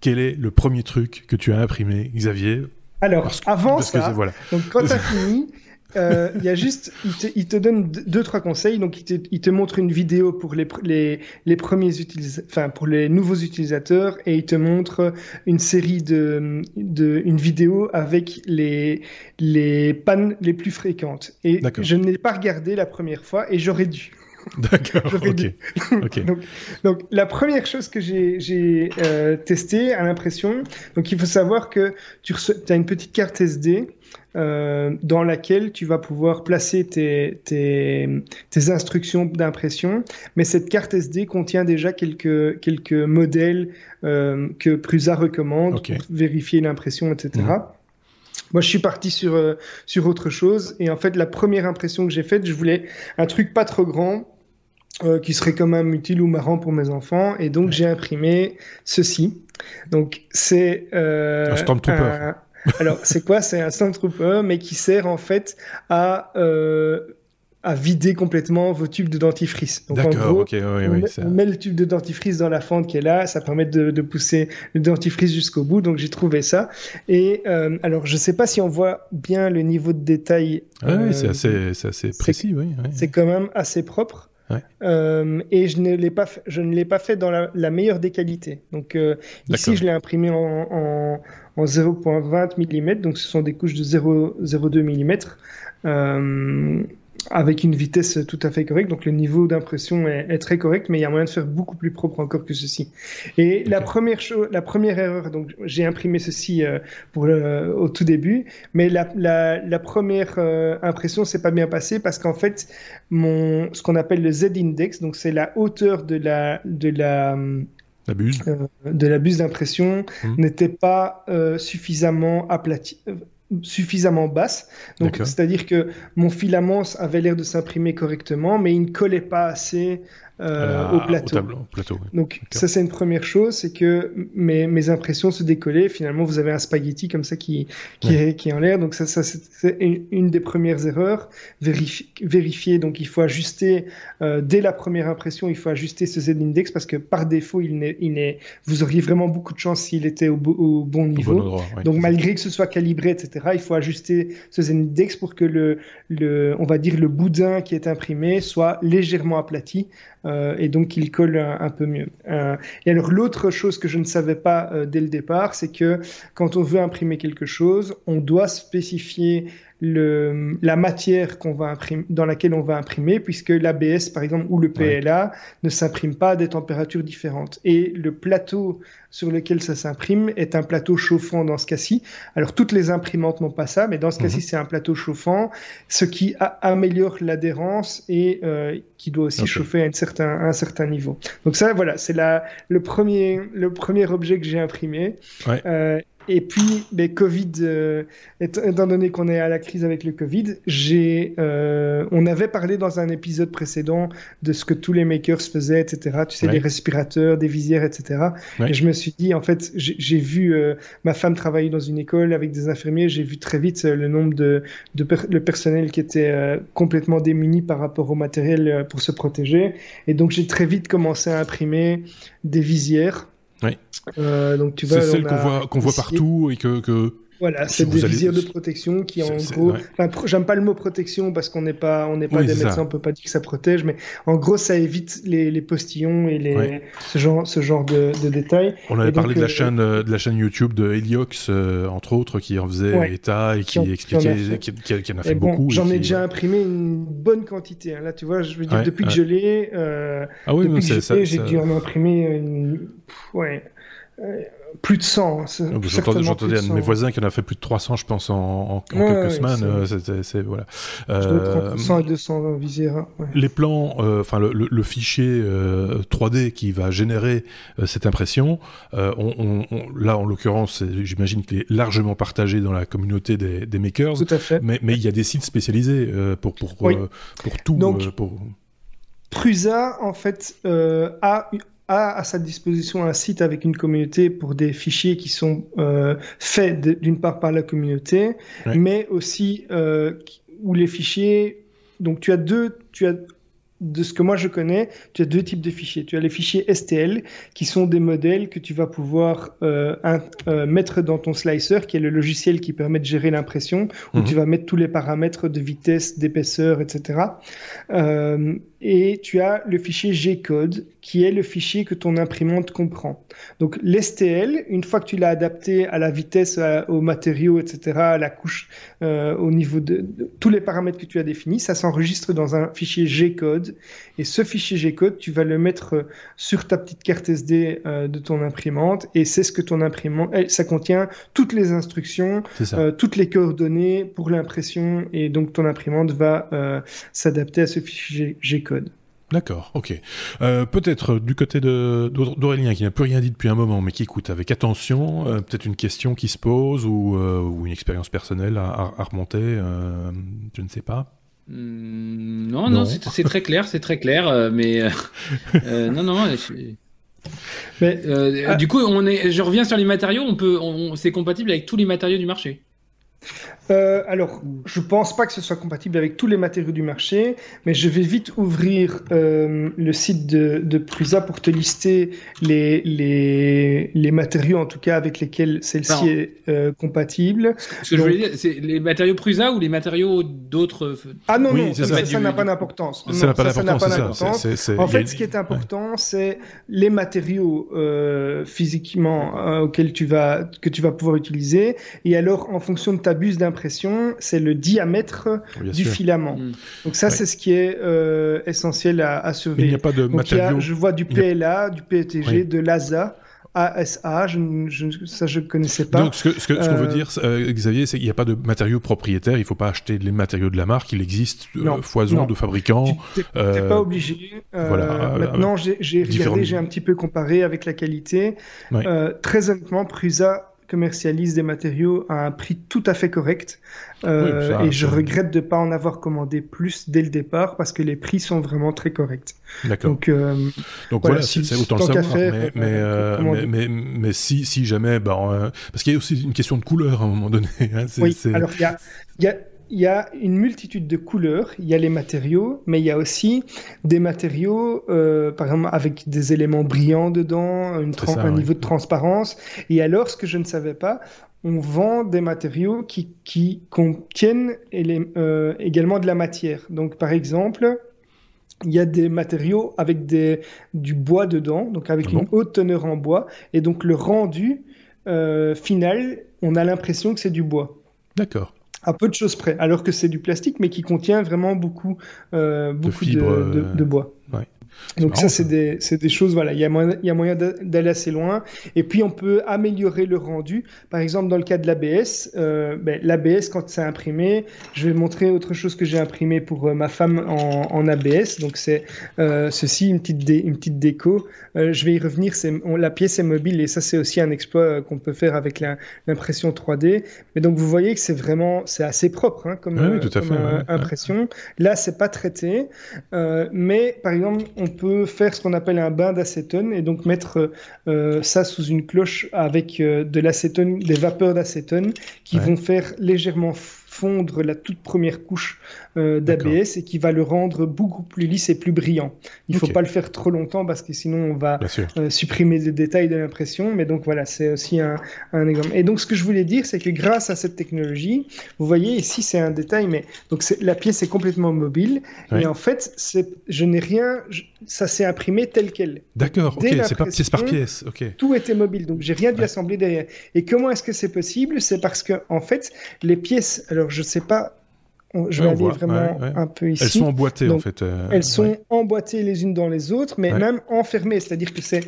quel est le premier truc que tu as imprimé, Xavier? Alors, Parce avant parce que ça, voilà. donc quand tu as fini, euh, il y a juste, il te, il te donne deux, trois conseils. Donc, il te, il te montre une vidéo pour les, pr- les, les premiers utilisateurs, enfin, pour les nouveaux utilisateurs, et il te montre une série de, de une vidéo avec les, les pannes les plus fréquentes. Et je ne l'ai pas regardé la première fois, et j'aurais dû. D'accord, ok. donc, donc, la première chose que j'ai euh, testée à l'impression, donc il faut savoir que tu as une petite carte SD euh, dans laquelle tu vas pouvoir placer tes, tes, tes instructions d'impression, mais cette carte SD contient déjà quelques, quelques modèles euh, que Prusa recommande pour vérifier l'impression, etc. Moi, je suis parti sur, euh, sur autre chose. Et en fait, la première impression que j'ai faite, je voulais un truc pas trop grand, euh, qui serait quand même utile ou marrant pour mes enfants. Et donc, Ouais. j'ai imprimé ceci. Donc, c'est... Euh, Un Stormtrooper. un- Alors, c'est quoi? C'est un Stormtrooper, mais qui sert en fait à... Euh, à vider complètement vos tubes de dentifrice. Donc en gros, oui, on, oui. met, on met le tube de dentifrice dans la fente qui est là, ça permet de, de pousser le dentifrice jusqu'au bout, donc j'ai trouvé ça. Et euh, alors, je sais pas si on voit bien le niveau de détail. Ah oui, euh, c'est assez, précis, oui. oui. C'est quand même assez propre. Ouais. Euh, et je ne l'ai pas, fait, je ne l'ai pas fait dans la, la meilleure des qualités. Donc euh, ici, je l'ai imprimé en, en, en 0.20 mm, donc ce sont des couches de 0,02 mm. Euh, avec une vitesse tout à fait correcte, donc le niveau d'impression est, est, très correct, mais il y a moyen de faire beaucoup plus propre encore que ceci. Et okay. la première chose, la première erreur, donc j'ai imprimé ceci euh, pour le, au tout début, mais la, la, la première euh, impression s'est pas bien passée parce qu'en fait mon ce qu'on appelle le Z-index, donc c'est la hauteur de la de la la buse, euh, de la buse d'impression Mmh. n'était pas euh, suffisamment aplati suffisamment basse. Donc, c'est-à-dire que mon filament avait l'air de s'imprimer correctement, mais il ne collait pas assez euh, au plateau. au tableau, au plateau, oui. Donc, ça, c'est une première chose, c'est que mes, mes impressions se décollaient. Finalement, vous avez un spaghetti comme ça qui, qui, Ouais. est, qui est en l'air. Donc, ça, ça c'est une, une des premières erreurs. Vérifi- vérifier, donc il faut ajuster, euh, dès la première impression, il faut ajuster ce Z-index parce que par défaut, il n'est, il n'est, vous auriez vraiment beaucoup de chance s'il était au, au bon Au niveau. bon endroit, ouais, Donc malgré que ce soit calibré, etc., il faut ajuster ce Z-index pour que le, le, on va dire le boudin qui est imprimé soit légèrement aplati euh, et donc qu'il colle un, un peu mieux. Euh, et alors l'autre chose que je ne savais pas euh, dès le départ, c'est que quand on veut imprimer quelque chose, on doit spécifier le, la matière qu'on va imprimer, dans laquelle on va imprimer, puisque l'ABS, par exemple, ou le PLA ne s'imprime pas à des températures différentes. Et le plateau sur lequel ça s'imprime est un plateau chauffant dans ce cas-ci. Alors, toutes les imprimantes n'ont pas ça, mais dans ce cas-ci, mhm. c'est un plateau chauffant, ce qui améliore l'adhérence et euh, qui doit aussi chauffer à un certain, un certain niveau. Donc ça, voilà, c'est le premier, le premier objet que j'ai imprimé. Ouais. Euh, et puis, Covid, euh, étant donné qu'on est à la crise avec le Covid, j'ai, euh, on avait parlé dans un épisode précédent de ce que tous les makers faisaient, etc. Tu sais, des respirateurs, des visières, etc. Et je me suis dit, en fait, j'ai vu euh, ma femme travailler dans une école avec des infirmiers. J'ai vu très vite le nombre de, de le personnel qui était complètement démuni par rapport au matériel pour se protéger. Et donc, j'ai très vite commencé à imprimer des visières oui. Euh, donc tu c'est celle qu'on voit, qu'on voit partout et que, que voilà, c'est des visières de protection qui, en gros, j'aime pas le mot protection parce qu'on n'est pas, on n'est pas des médecins, on peut pas dire que ça protège, mais en gros, ça évite les, les postillons et les, ce genre, ce genre de, de détails. On avait parlé de la euh, chaîne, euh, de la chaîne YouTube de Heliox, euh, entre autres, qui en faisait état et qui, expliquait, qui, qui, en a fait beaucoup. J'en ai déjà imprimé une bonne quantité. Hein. Là, tu vois, je veux dire, depuis que je l'ai, euh, ah oui, depuis que j'ai dû en imprimer une, ouais plus de 100. Hein, j'entendais un de mes voisins qui en a fait plus de 300, je pense, en, quelques semaines. Euh, c'est voilà. Euh, 100 et 200 visières. Les plans, euh, enfin le, fichier 3D euh, qui va générer cette impression, on, là en l'occurrence, j'imagine qu'il est largement partagé dans la communauté des, des makers. Tout à fait. Mais, mais il y a des sites spécialisés pour pour pour tout. Donc, pour... Prusa en fait a a à sa disposition un site avec une communauté pour des fichiers qui sont euh, faits d'une part par la communauté, mais aussi euh, où les fichiers. Donc tu as deux, tu as de ce que moi je connais, tu as deux types de fichiers. Tu as les fichiers STL, qui sont des modèles que tu vas pouvoir euh, euh, mettre dans ton slicer, qui est le logiciel qui permet de gérer l'impression, où mhm. tu vas mettre tous les paramètres de vitesse, d'épaisseur, etc. Euh, et tu as le fichier G-code, qui est le fichier que ton imprimante comprend. Donc l'STL, une fois que tu l'as adapté à la vitesse, aux matériaux, etc., à la couche, au niveau de, de, tous les paramètres que tu as définis, ça s'enregistre dans un fichier G-code et ce fichier G-code, tu vas le mettre euh, sur ta petite carte SD euh, de ton imprimante. Et c'est ce que ton imprimante, ça contient toutes les instructions, euh, toutes les coordonnées pour l'impression. Et donc ton imprimante va s'adapter à ce fichier G-code. D'accord, ok. peut-être du côté d'Aurélien qui n'a plus rien dit depuis un moment, mais qui écoute avec attention, peut-être une question qui se pose ou, une expérience personnelle à remonter, je ne sais pas. Hmm, non, non, c'est très clair, c'est très clair, euh, mais euh, euh, non, non. Mais, ah. Du coup, on est, je reviens sur les matériaux. On peut, c'est compatible avec tous les matériaux du marché. Euh, alors, je pense pas que ce soit compatible avec tous les matériaux du marché, mais je vais vite ouvrir euh, le site de, de, Prusa pour te lister les, les, les, matériaux, en tout cas, avec lesquels celle-ci est euh, compatible. Ce que je voulais dire, c'est les matériaux Prusa ou les matériaux d'autres Ah non, non, ça n'a pas d'importance. Ça n'a pas d'importance. En fait, ce qui est important, c'est les matériaux physiquement auxquels tu vas, que tu vas pouvoir utiliser, et alors, en fonction de ta buse d'impression, c'est le diamètre du filament. Mm. Donc ça, c'est ce qui est euh, essentiel à, à surveiller. il n'y a pas de matériaux. je vois du PLA, du PETG, de l'ASA. ASA, je, ça je connaissais pas. Donc ce que ce qu'on veut euh, dire, euh, Xavier, c'est qu'il n'y a pas de matériaux propriétaires. Il ne faut pas acheter les matériaux de la marque. Il existe foison de fabricants. Tu n'es pas obligé. voilà, maintenant, j'ai regardé, j'ai un petit peu comparé avec la qualité. très honnêtement, Prusa commercialise des matériaux à un prix tout à fait correct. Euh, et je regrette de ne pas en avoir commandé plus dès le départ parce que les prix sont vraiment très corrects. D'accord. Donc, euh, Donc voilà, c'est autant le savoir. mais, euh, mais, mais, si, si jamais, bah, parce qu'il y a aussi une question de couleur à un moment donné. Hein, oui, alors il y a, y a il y a une multitude de couleurs, il y a les matériaux, mais il y a aussi des matériaux, euh, par exemple, avec des éléments brillants dedans, un niveau de transparence. Et alors, ce que je ne savais pas, on vend des matériaux qui, qui contiennent euh, également de la matière. Donc, par exemple, il y a des matériaux avec des, du bois dedans, donc avec ah une haute teneur en bois, et donc le rendu euh, final, on a l'impression que c'est du bois. D'accord. À peu de choses près, alors que c'est du plastique, mais qui contient vraiment beaucoup, euh, beaucoup de, de, de, bois. Ouais. Donc ça, c'est des, des, choses, voilà, il y a moyen, d'aller assez loin. Et puis, on peut améliorer le rendu. Par exemple, dans le cas de l'ABS, euh, ben, l'ABS, quand c'est imprimé, je vais montrer autre chose que j'ai imprimé pour euh, ma femme en, en, ABS. Donc, c'est euh, ceci, une petite, dé, une petite déco. Je vais y revenir, on, la pièce est mobile et ça, c'est aussi un exploit qu'on peut faire avec l'impression 3D. Mais donc, vous voyez que c'est vraiment, c'est assez propre hein, comme, oui, tout à comme fait, ouais, impression. Là, c'est pas traité. mais, par exemple, on peut faire ce qu'on appelle un bain d'acétone et donc mettre euh, ça sous une cloche avec euh, de l'acétone, des vapeurs d'acétone qui Ouais. vont faire légèrement fondre la toute première couche euh, d'ABS et qui va le rendre beaucoup plus lisse et plus brillant. Il faut Ok. pas le faire trop longtemps parce que sinon on va euh, supprimer des détails de l'impression, mais donc voilà, c'est aussi un, un exemple. Et donc ce que je voulais dire, c'est que grâce à cette technologie, vous voyez ici c'est un détail, mais donc la pièce est complètement mobile Oui. et en fait, je n'ai rien, je- ça s'est imprimé tel quel. D'accord, ok, c'est pas pièce par pièce, ok. Tout était mobile, donc j'ai rien dû Ouais. assembler derrière. Et comment est-ce que c'est possible? C'est parce que en fait, les pièces, alors je sais pas, je vais aller voit, vraiment ouais, ouais. un peu ici. Elles sont emboîtées en fait. euh, Elles sont emboîtées les unes dans les autres, mais même enfermées, c'est-à-dire que c'est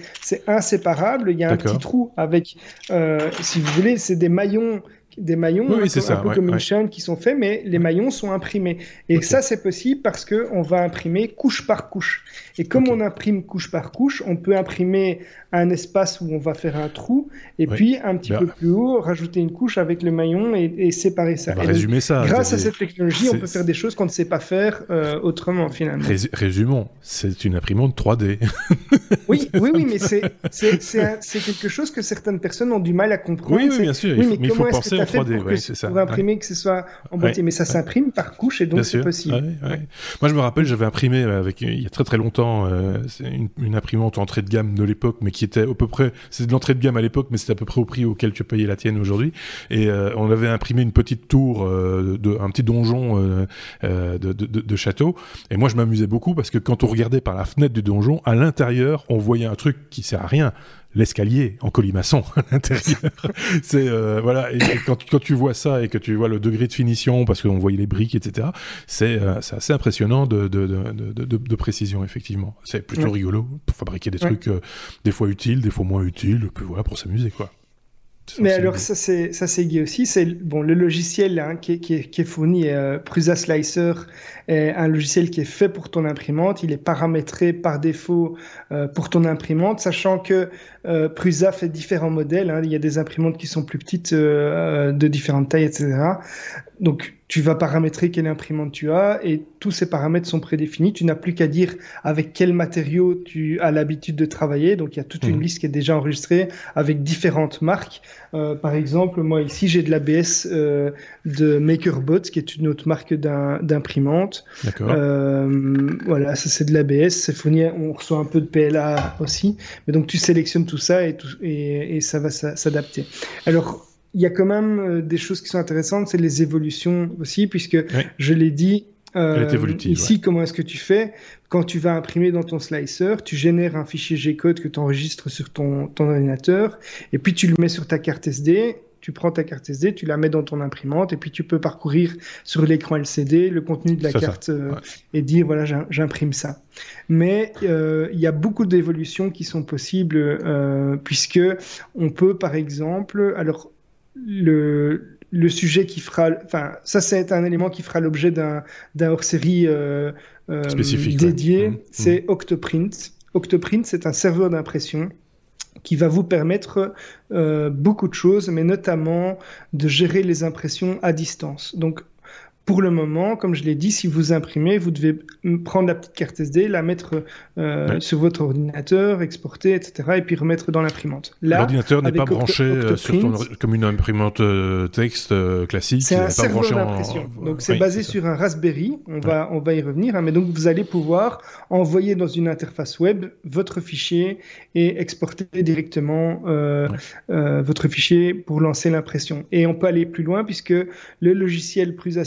inséparable. Il y a un petit trou avec, euh, si vous voulez, c'est des maillons, des maillons Oui, oui, un peu- ça, un peu ouais, comme une ouais. chaîne qui sont faits, mais les maillons sont imprimés. Et ça, c'est possible parce que on va imprimer couche par couche. Et comme on imprime couche par couche, on peut imprimer un espace où on va faire un trou, et puis un petit Bien. peu plus haut, rajouter une couche avec le maillon et, et séparer ça. On va Et donc, résumer ça. grâce à cette technologie, on peut faire des choses qu'on ne sait pas faire euh, autrement finalement. Rés- Résumons, c'est une imprimante 3D. Oui, oui, oui, mais c'est quelque chose que certaines personnes ont du mal à comprendre. oui, oui, bien sûr, oui, faut, mais mais il faut penser en fait 3D, pour, ouais, c'est ça. pour ouais. imprimer que ce soit emboîté Ouais, Mais ça s'imprime par couche et donc c'est possible. Moi, je me rappelle, j'avais imprimé avec il y a très très longtemps euh, une, une imprimante entrée de gamme de l'époque, mais qui était à peu près, c'est de l'entrée de gamme à l'époque, mais c'était à peu près au prix auquel tu payais la tienne aujourd'hui. Et euh, on avait imprimé une petite tour, euh, de, un petit donjon euh, euh, de, de, de, de château. Et moi, je m'amusais beaucoup parce que quand on regardait par la fenêtre du donjon, à l'intérieur, on voyait un truc qui sert à rien. L'escalier en colimaçon à l'intérieur. c'est euh, voilà. Et, et quand, quand tu vois ça et que tu vois le degré de finition, parce qu'on voyait les briques, etc. C'est euh, c'est assez impressionnant de, de, de, de, de, de précision, effectivement. C'est plutôt Ouais. rigolo pour fabriquer des Ouais. trucs euh, des fois utiles, des fois moins utiles, puis voilà, pour s'amuser, quoi. Mais alors ça c'est ça c'est lié aussi. C'est bon le logiciel hein, qui, est, qui, qui est fourni euh, Prusa Slicer est un logiciel qui est fait pour ton imprimante. Il est paramétré par défaut euh, pour ton imprimante, sachant que euh, Prusa fait différents modèles. Hein. Il y a des imprimantes qui sont plus petites, euh, euh, de différentes tailles, etc. Donc tu vas paramétrer quelle imprimante tu as et tous ces paramètres sont prédéfinis. Tu n'as plus qu'à dire avec quel matériau tu as l'habitude de travailler. Donc il y a toute une Mhm. liste qui est déjà enregistrée avec différentes marques. Euh, par exemple, moi ici j'ai de l'ABS euh, de MakerBot, qui est une autre marque d'imprimante. D'accord. Euh, voilà, ça c'est de l'ABS, c'est fourni, on reçoit un peu de PLA aussi. Mais donc tu sélectionnes tout ça et, tout, et, et ça va s'a- s'adapter. Alors il y a quand même euh, des choses qui sont intéressantes, c'est les évolutions aussi, puisque je l'ai dit. euh, ici, comment est-ce que tu fais? Quand tu vas imprimer dans ton slicer, tu génères un fichier G-code que tu enregistres sur ton, ton ordinateur, et puis tu le mets sur ta carte SD. Tu prends ta carte SD, tu la mets dans ton imprimante, et puis tu peux parcourir sur l'écran LCD le contenu de la carte euh, ouais. et dire voilà, j'im- j'imprime ça. Mais euh, il y a beaucoup d'évolutions qui sont possibles, euh, puisque on peut, par exemple, alors le, le sujet qui fera, enfin, ça c'est un élément qui fera l'objet d'un d'un hors-série euh, euh, ouais. dédié, Mhm, c'est Octoprint. Octoprint, c'est un serveur d'impression qui va vous permettre euh, beaucoup de choses, mais notamment de gérer les impressions à distance. Donc, pour le moment, comme je l'ai dit, si vous imprimez, vous devez prendre la petite carte SD, la mettre euh, Ouais. sur votre ordinateur, exporter, etc., et puis remettre dans l'imprimante. L'ordinateur n'est pas branché euh, sur ton, Octoprint, comme une imprimante euh, texte euh, classique. C'est un serveur branché en- d'impression. Donc c'est Oui, basé sur un Raspberry. On va on va y revenir. hein. mais donc vous allez pouvoir envoyer dans une interface web votre fichier et exporter directement Ouais. votre fichier pour lancer l'impression. Et on peut aller plus loin puisque le logiciel Prusa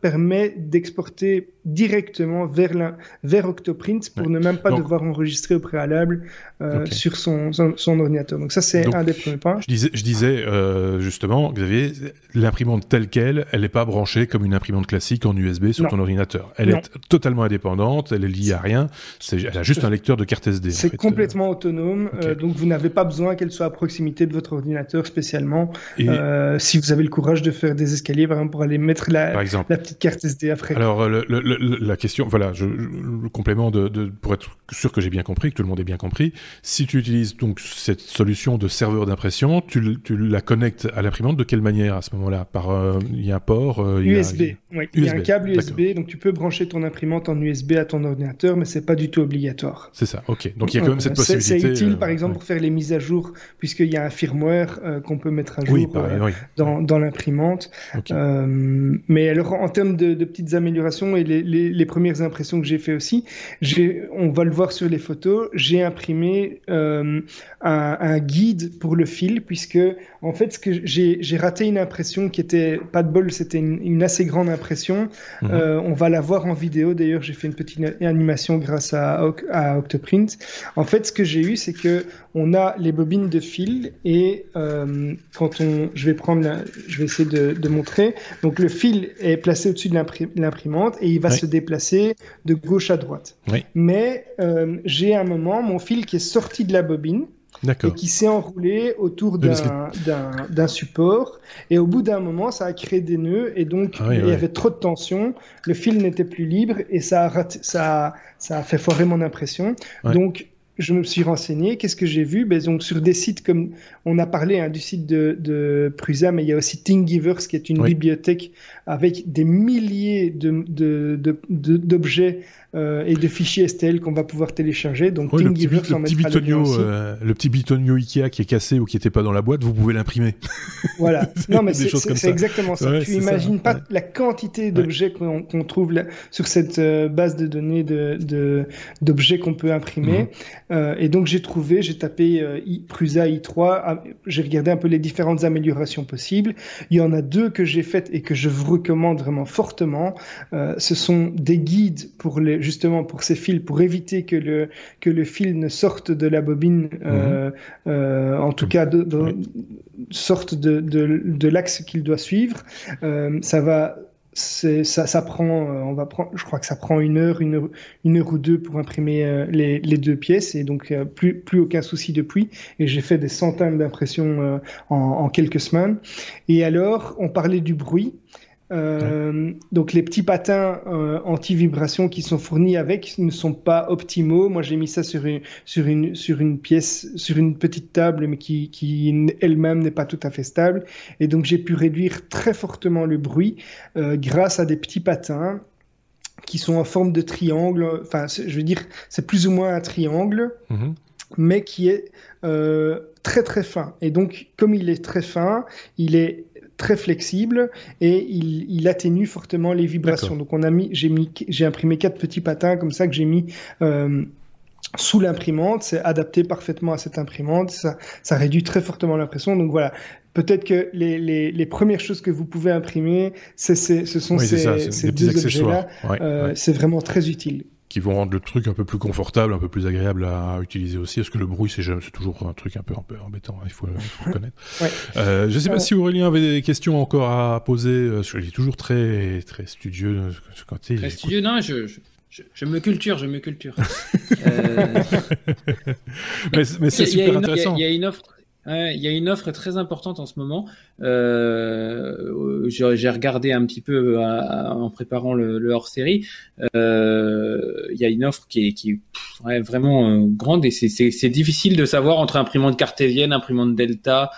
Permet d'exporter directement vers, la, vers Octoprint pour ne même pas devoir enregistrer au préalable euh, sur son, son, ordinateur. Donc ça, c'est un des premiers points. Je disais, je disais euh, justement, Xavier, l'imprimante telle qu'elle, elle n'est pas branchée comme une imprimante classique en USB sur ton ordinateur. Elle est totalement indépendante, elle est liée à rien, elle a juste un lecteur de carte SD. C'est complètement autonome, euh, donc vous n'avez pas besoin qu'elle soit à proximité de votre ordinateur spécialement. Euh, si vous avez le courage de faire des escaliers, par exemple, pour aller mettre la, la petite carte SD après. Alors, le, la question, voilà, je, le complément de, de, pour être sûr que j'ai bien compris, que tout le monde ait bien compris, si tu utilises donc cette solution de serveur d'impression, tu, tu, la connectes à l'imprimante de quelle manière à ce moment-là? Par euh, il y a un port USB. Il oui. Il y a un câble USB, donc tu peux brancher ton imprimante en USB à ton ordinateur, mais c'est pas du tout obligatoire. C'est ça. Ok. Donc il y a quand même cette possibilité. C'est utile, par exemple, pour faire les mises à jour, puisqu'il y a un firmware qu'on peut mettre à jour dans, dans l'imprimante. Euh, mais alors, en termes de, de petites améliorations et les, les, les premières impressions que j'ai fait aussi, on va le voir sur les photos, j'ai imprimé euh, un, un, guide pour le fil, puisque en fait, ce que j'ai raté une impression qui était pas de bol, c'était une, une, assez grande impression. Mhm. Euh, on va la voir en vidéo. D'ailleurs, j'ai fait une petite animation grâce à, à Octoprint. En fait, ce que j'ai eu, c'est que on a les bobines de fil et euh, quand on, je vais prendre, je vais essayer de, de, montrer. Donc le fil est placé au-dessus de l'imprimante et il va se déplacer de gauche à droite. Oui. Mais euh, j'ai un moment mon fil qui est sorti de la bobine et qui s'est enroulé autour d'un support. Et au bout d'un moment, ça a créé des nœuds et donc ah il y avait trop de tension. Le fil n'était plus libre et ça a, ça, ça a fait foirer mon impression. Donc je me suis renseigné. Qu'est-ce que j'ai vu? Ben, donc, Sur des sites comme on a parlé hein, du site de, de, Prusa, mais il y a aussi Thingiverse qui est une bibliothèque avec des milliers d'objets de, de, euh, et de fichiers STL qu'on va pouvoir télécharger. Donc le petit, le, petit bitonio, euh, le petit bitonio Ikea qui est cassé ou qui n'était pas dans la boîte, vous pouvez l'imprimer. Voilà. non mais c'est exactement ça. tu imagines pas la quantité d'objets qu'on trouve là, sur cette euh, base de données de d'objets qu'on peut imprimer. Mhm. et donc j'ai trouvé, j'ai tapé Prusa i3, ah, j'ai regardé un peu les différentes améliorations possibles. Il y en a deux que j'ai faites et que je vous recommande vraiment fortement. ce sont des guides pour les justement pour ces fils, pour éviter que le, que le fil ne sorte de la bobine, euh, mhm. euh, en tout cas, de, sorte de, de, l'axe qu'il doit suivre. Euh, ça va ça, ça prend, on va prendre, je crois que ça prend une heure, une heure, une heure ou deux pour imprimer les, les, deux pièces et donc plus, plus aucun souci depuis. Et j'ai fait des centaines d'impressions en, en, quelques semaines. Et alors, on parlait du bruit. Euh, donc les petits patins euh, anti-vibration qui sont fournis avec ne sont pas optimaux. Moi j'ai mis ça sur une, sur une, sur une pièce, sur une petite table, mais qui, qui elle-même n'est pas tout à fait stable. Et donc j'ai pu réduire très fortement le bruit euh, grâce à des petits patins qui sont en forme de triangle. Enfin, je veux dire, c'est plus ou moins un triangle, mm-hmm. mais qui est très très fin. Et donc, comme il est très fin, il est très flexible et il, il atténue fortement les vibrations. Donc on a mis, j'ai mis, j'ai imprimé quatre petits patins comme ça que j'ai mis euh, sous l'imprimante. C'est adapté parfaitement à cette imprimante. Ça, ça réduit très fortement l'impression. Donc voilà. Peut-être que les, les, les, premières choses que vous pouvez imprimer, c'est, ce sont ces, ces deux objets-là. euh, C'est vraiment très utile qui vont rendre le truc un peu plus confortable, un peu plus agréable à utiliser aussi. Parce que le bruit, c'est toujours un truc un peu, un peu embêtant, hein, il faut, il faut le connaître. ouais. euh, je sais pas si Aurélien avait des questions encore à poser. Euh, parce qu'il est toujours très, très studieux. Quand il très studieux, non, je, je, je, me culture, je me culture. euh... mais, mais c'est super intéressant. Il y, a une offre il y a une offre très importante en ce moment. Euh, J'ai regardé un petit peu à, euh, à, en préparant le, le hors-série. Euh, il y a une offre qui est, qui est ouais, vraiment euh, grande et c'est difficile de savoir entre imprimante cartésienne, imprimante Delta.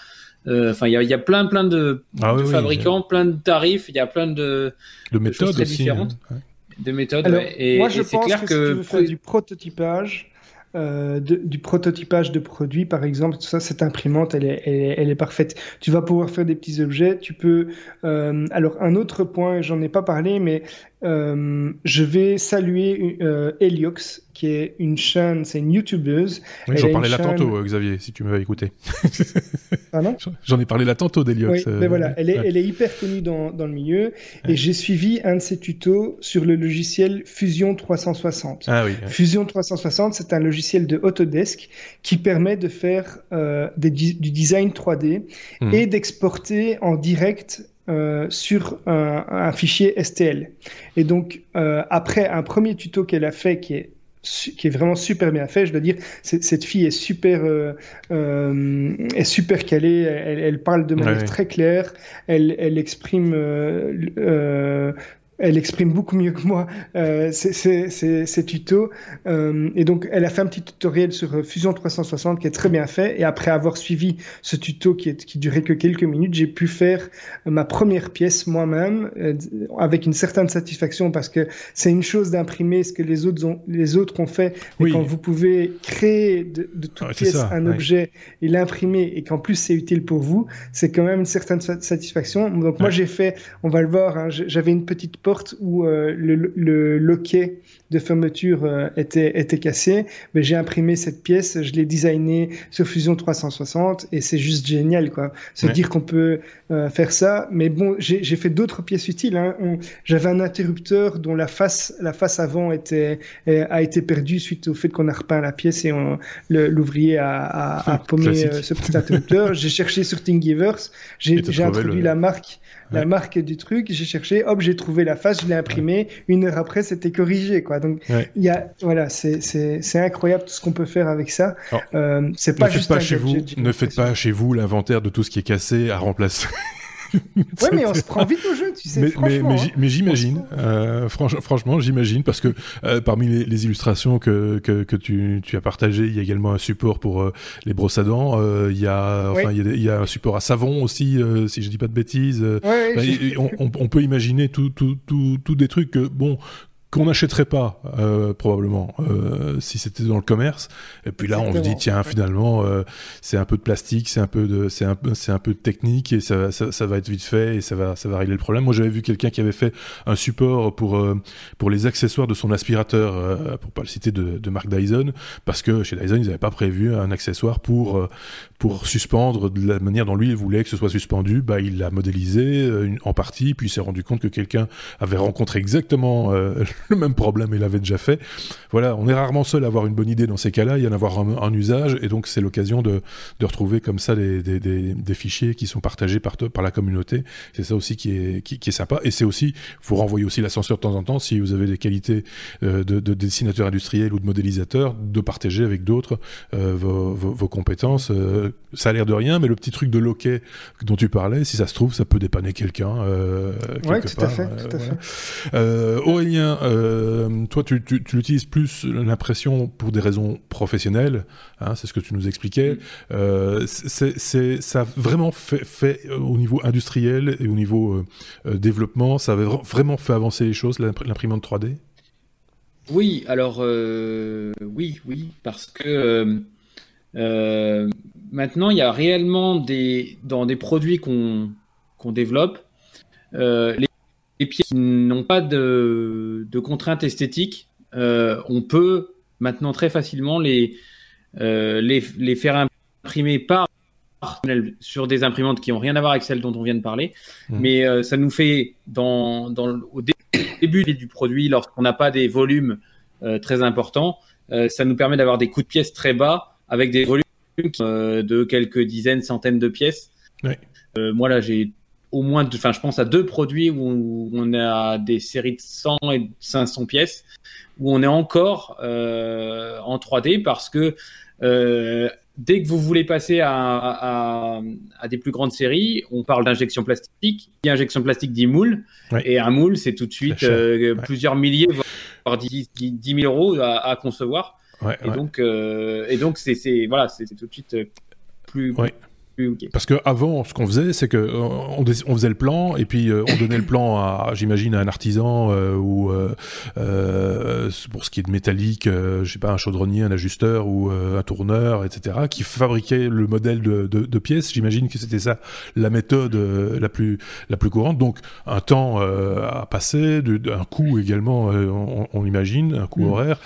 Euh, enfin, il y a, y a, plein, plein de, ah, de oui, fabricants, oui. plein de tarifs. Il y a plein de, de méthodes très aussi, différentes. Hein. De méthodes. Alors, et, moi, je et pense clair que, que, si tu veux faire du prototypage, euh, du prototypage de produits, par exemple, ça, cette imprimante, elle est, elle est, elle est parfaite. Tu vas pouvoir faire des petits objets. Tu peux. Euh, alors un autre point, j'en ai pas parlé, mais euh, je vais saluer euh, Eliox, qui est une chaîne, c'est une youtubeuse. Oui, j'en parlais là tantôt, Xavier, si tu m'avais écouté. Pardon? J'en ai parlé là tantôt d'Eliox. Oui, mais voilà, elle est, elle est hyper connue dans, dans le milieu. Et j'ai suivi un de ses tutos sur le logiciel Fusion 360. Ah oui. Fusion 360, c'est un logiciel de Autodesk qui permet de faire des, du design 3D hmm. et d'exporter en direct euh, sur un, fichier STL. Et donc, euh, après un premier tuto qu'elle a fait qui est qui est vraiment super bien fait. Je dois dire, cette fille est super, euh, est super calée. Elle, parle de manière très claire. Elle, elle exprime elle exprime beaucoup mieux que moi euh, ces, tutos. Euh, et donc, elle a fait un petit tutoriel sur euh, Fusion 360 qui est très bien fait. Et après avoir suivi ce tuto qui, est, qui durait que quelques minutes, j'ai pu faire ma première pièce moi-même euh, avec une certaine satisfaction parce que c'est une chose d'imprimer ce que les autres ont, les autres ont fait. Mais quand vous pouvez créer de, de toute pièce un objet et l'imprimer et qu'en plus c'est utile pour vous, c'est quand même une certaine satisfaction. Donc, moi, j'ai fait, on va le voir, hein, j'avais une petite porte où euh, le, le, loquet de fermeture euh, était, était cassé, mais j'ai imprimé cette pièce, je l'ai designé sur Fusion 360 et c'est juste génial, quoi. Se dire qu'on peut euh, faire ça, mais bon, j'ai fait d'autres pièces utiles. Hein. J'avais un interrupteur dont la face, la face avant était, a été perdue suite au fait qu'on a repeint la pièce et l'ouvrier a, a, a, paumé ce petit interrupteur. j'ai cherché sur Thingiverse, j'ai introduit la marque la marque du truc, j'ai cherché, hop, j'ai trouvé la face, je l'ai imprimé, une heure après, c'était corrigé, quoi. Donc, il y a, voilà, c'est incroyable tout ce qu'on peut faire avec ça. euh, c'est pas juste pas chez vous, ne faites pas chez vous l'inventaire de tout ce qui est cassé à remplacer. ouais, mais on se prend vite au jeu, tu sais. Mais, mais, hein. j'imagine, euh, franchement, j'imagine, parce que euh, parmi les, illustrations que, que, que tu, tu, as partagées, il y a également un support pour euh, les brosses à dents. Il y a, enfin, il, y a, il, y a, un support à savon aussi, si je dis pas de bêtises. Ouais, on, on, on, peut imaginer tout, tout, tout, tout des trucs que, bon, qu'on n'achèterait pas euh, probablement euh, si c'était dans le commerce. Et puis là on se dit tiens finalement euh, c'est un peu de plastique c'est un peu de c'est un c'est un peu de technique et ça, ça, ça, va être vite fait et ça va ça va régler le problème. Moi j'avais vu quelqu'un qui avait fait un support pour pour les accessoires de son aspirateur pour pas le citer de, de Mark Dyson parce que chez Dyson ils n'avaient pas prévu un accessoire pour pour suspendre de la manière dont lui il voulait que ce soit suspendu. Bah il l'a modélisé en partie puis il s'est rendu compte que quelqu'un avait rencontré exactement le même problème il l'avait déjà fait. Voilà, on est rarement seul à avoir une bonne idée dans ces cas-là, il y en a avoir un, usage, et donc c'est l'occasion de, de, retrouver comme ça des, des, des, des, fichiers qui sont partagés par, par la communauté. C'est ça aussi qui est, qui, qui est sympa. Et c'est aussi, vous renvoyez aussi l'ascenseur de temps en temps, si vous avez des qualités euh, de, de, dessinateur industriel ou de modélisateur, de partager avec d'autres euh, vos, vos, compétences. Euh, ça a l'air de rien, mais le petit truc de loquet dont tu parlais, si ça se trouve, ça peut dépanner quelqu'un. Euh, ouais, tout à fait, tout à fait. Aurélien, euh, toi, tu, tu, tu, utilises plus l'impression pour des raisons professionnelles, hein, c'est ce que tu nous expliquais. Mm. Euh, c'est, ça a vraiment fait, fait, euh, au niveau industriel et au niveau développement, ça a vraiment fait avancer les choses, l'imprimante 3D Oui, alors oui, oui, parce que maintenant, il y a réellement des, dans des produits qu'on, qu'on développe, les les pièces qui n'ont pas de, de contraintes esthétiques, euh, on peut maintenant très facilement les, euh, les, les, faire imprimer par sur des imprimantes qui n'ont rien à voir avec celles dont on vient de parler. Mmh. Mais euh, ça nous fait, dans, dans, au début du produit, lorsqu'on n'a pas des volumes très importants, ça nous permet d'avoir des coûts de pièces très bas avec des volumes de quelques dizaines, centaines de pièces. Oui. moi, là, j'ai au moins, enfin, je pense à deux produits où on a des séries de 100 et 500 pièces, où on est encore euh, en 3D parce que euh, dès que vous voulez passer à, à, à, des plus grandes séries, on parle d'injection plastique. Et injection plastique dit moule. Et un moule, c'est tout de suite euh, plusieurs milliers, voire 10, 10 000 euros à, à concevoir. Ouais, et, donc, et donc, c'est voilà, c'est tout de suite plus, Parce que avant, ce qu'on faisait, c'est que euh, on, faisait le plan et puis euh, on donnait le plan à, j'imagine, à un artisan euh, ou pour ce qui est de métallique, je sais pas, un chaudronnier, un ajusteur ou un tourneur, etc., qui fabriquait le modèle de, de, pièces. J'imagine que c'était ça la méthode la plus la plus courante. Donc un temps à passer, un coût également, on, imagine, un coût mm. horaire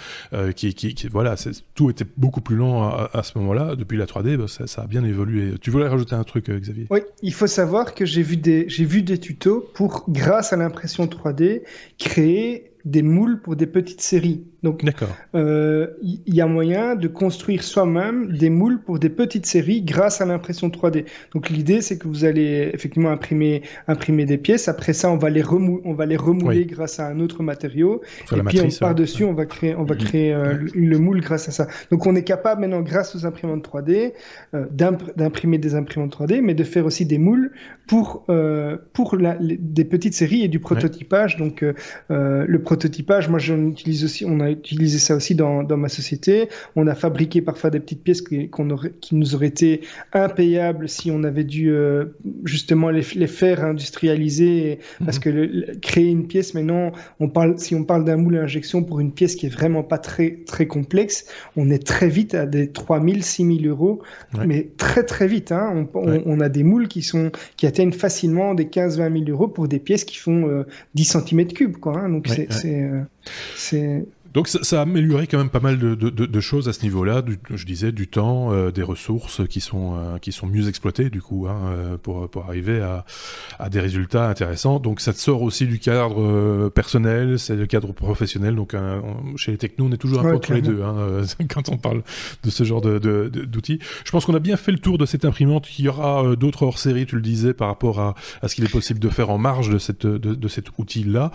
qui, qui, qui, voilà, tout était beaucoup plus lent à, ce moment-là. Depuis la 3D, bah, ça, ça, a bien évolué. Tu voulais rajouter un truc, euh, Xavier. Oui, il faut savoir que j'ai vu des, j'ai vu des tutos pour, grâce à l'impression 3D, créer des moules pour des petites séries. Donc, il euh, y a moyen de construire soi-même des moules pour des petites séries grâce à l'impression 3D. Donc, l'idée, c'est que vous allez effectivement imprimer, imprimer des pièces. Après ça, on va les, remou on va les remouler grâce à un autre matériau. et puis, par-dessus, on va créer, on va mm-hmm. créer euh, le moule grâce à ça. Donc, on est capable maintenant, grâce aux imprimantes 3D, euh, d'imprimer des imprimantes 3D, mais de faire aussi des moules pour, euh, pour la, des petites séries et du prototypage. Donc, euh, le prototypage, moi, j'en utilise aussi, on a utilisé ça aussi dans, dans ma société. On a fabriqué parfois des petites pièces qui, aurait, qui nous auraient été impayables si on avait dû euh, justement les, les, faire industrialiser. Parce mhm. que créer une pièce, maintenant, on parle, si on parle d'un moule à injection pour une pièce qui est vraiment pas très, très complexe, on est très vite à des 3000, 6000 euros, mais très très vite. Hein. On, on, a des moules qui, sont, qui atteignent facilement des 15-20 000 euros pour des pièces qui font 10 euh, cm3. Quoi, hein. Donc c'est c'est donc ça, ça, a amélioré quand même pas mal de, de, de choses à ce niveau-là. Je disais du temps, euh, des ressources qui sont euh, qui sont mieux exploitées du coup hein, euh, pour pour arriver à, à des résultats intéressants. Donc ça te sort aussi du cadre personnel, c'est le cadre professionnel. Donc chez les technos, on est toujours un peu entre les deux hein, quand on parle de ce genre de d'outils. Je pense qu'on a bien fait le tour de cette imprimante. Il y aura d'autres hors série, tu le disais, par rapport à, à ce qu'il est possible de faire en marge de cette de, de cet outil-là.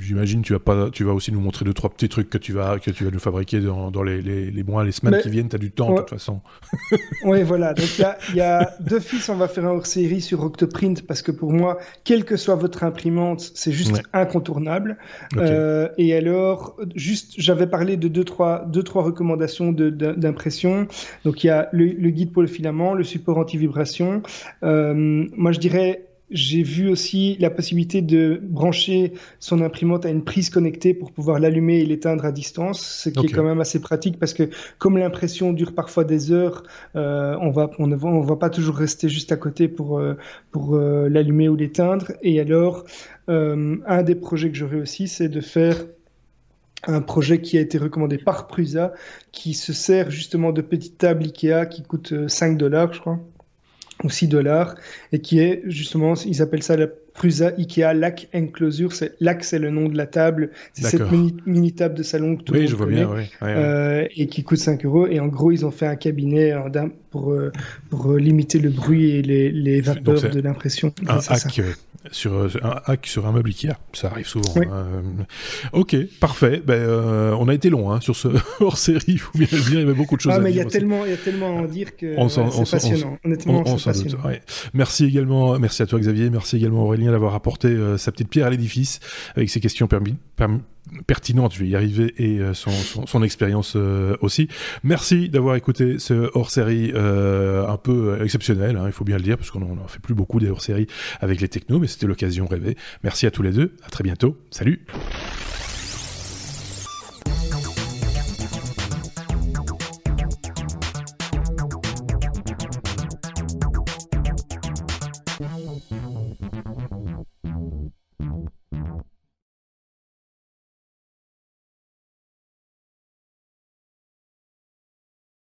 J'imagine tu vas pas tu vas aussi nous montrer deux trois petits trucs que tu vas, que tu vas nous fabriquer dans, dans les, les, mois, les semaines qui viennent. Tu as du temps, de toute façon. oui, voilà. Donc, il y a, a d'office, on va faire un hors-série sur Octoprint parce que pour moi, quelle que soit votre imprimante, c'est juste incontournable. Euh, et alors, juste, j'avais parlé de deux, trois, deux, trois recommandations d'impression. Donc, il y a le, guide pour le filament, le support anti-vibration. Euh, moi, je dirais j'ai vu aussi la possibilité de brancher son imprimante à une prise connectée pour pouvoir l'allumer et l'éteindre à distance, ce qui est quand même assez pratique parce que comme l'impression dure parfois des heures, euh, on va on va, on va pas toujours rester juste à côté pour euh, pour euh, l'allumer ou l'éteindre. Et alors un des projets que j'aurais aussi, c'est de faire un projet qui a été recommandé par Prusa, qui se sert justement de petites tables Ikea qui coûtent 5 dollars, je crois ou 6 dollars, et qui est justement, ils appellent ça la Prusa Ikea Lac Enclosure. Lac, c'est le nom de la table. C'est cette mini, table de salon que tout le monde je vois bien, euh, et qui coûte 5 euros. Et en gros, ils ont fait un cabinet pour, euh, pour limiter le bruit et les, les vapeurs de l'impression. Un hack euh, sur un hack sur un meuble Ikea, ça arrive souvent. Hein. ok, parfait. Ben, on a été long hein, sur ce hors série. Il faut bien le dire. Il y avait beaucoup de choses ah, à mais dire. Il y a tellement, il y a tellement à en dire que c'est passionnant. Honnêtement, c'est passionnant. Merci également, merci à toi Xavier, merci également Aurélien d'avoir apporté euh, sa petite pierre à l'édifice avec ses questions pertinentes, je vais y arriver, et euh, son, expérience euh, aussi. Merci d'avoir écouté ce hors-série un peu exceptionnel, hein, il faut bien le dire, parce qu'on n'en fait plus beaucoup des hors-séries avec les technos, mais c'était l'occasion rêvée. Merci à tous les deux, à très bientôt, salut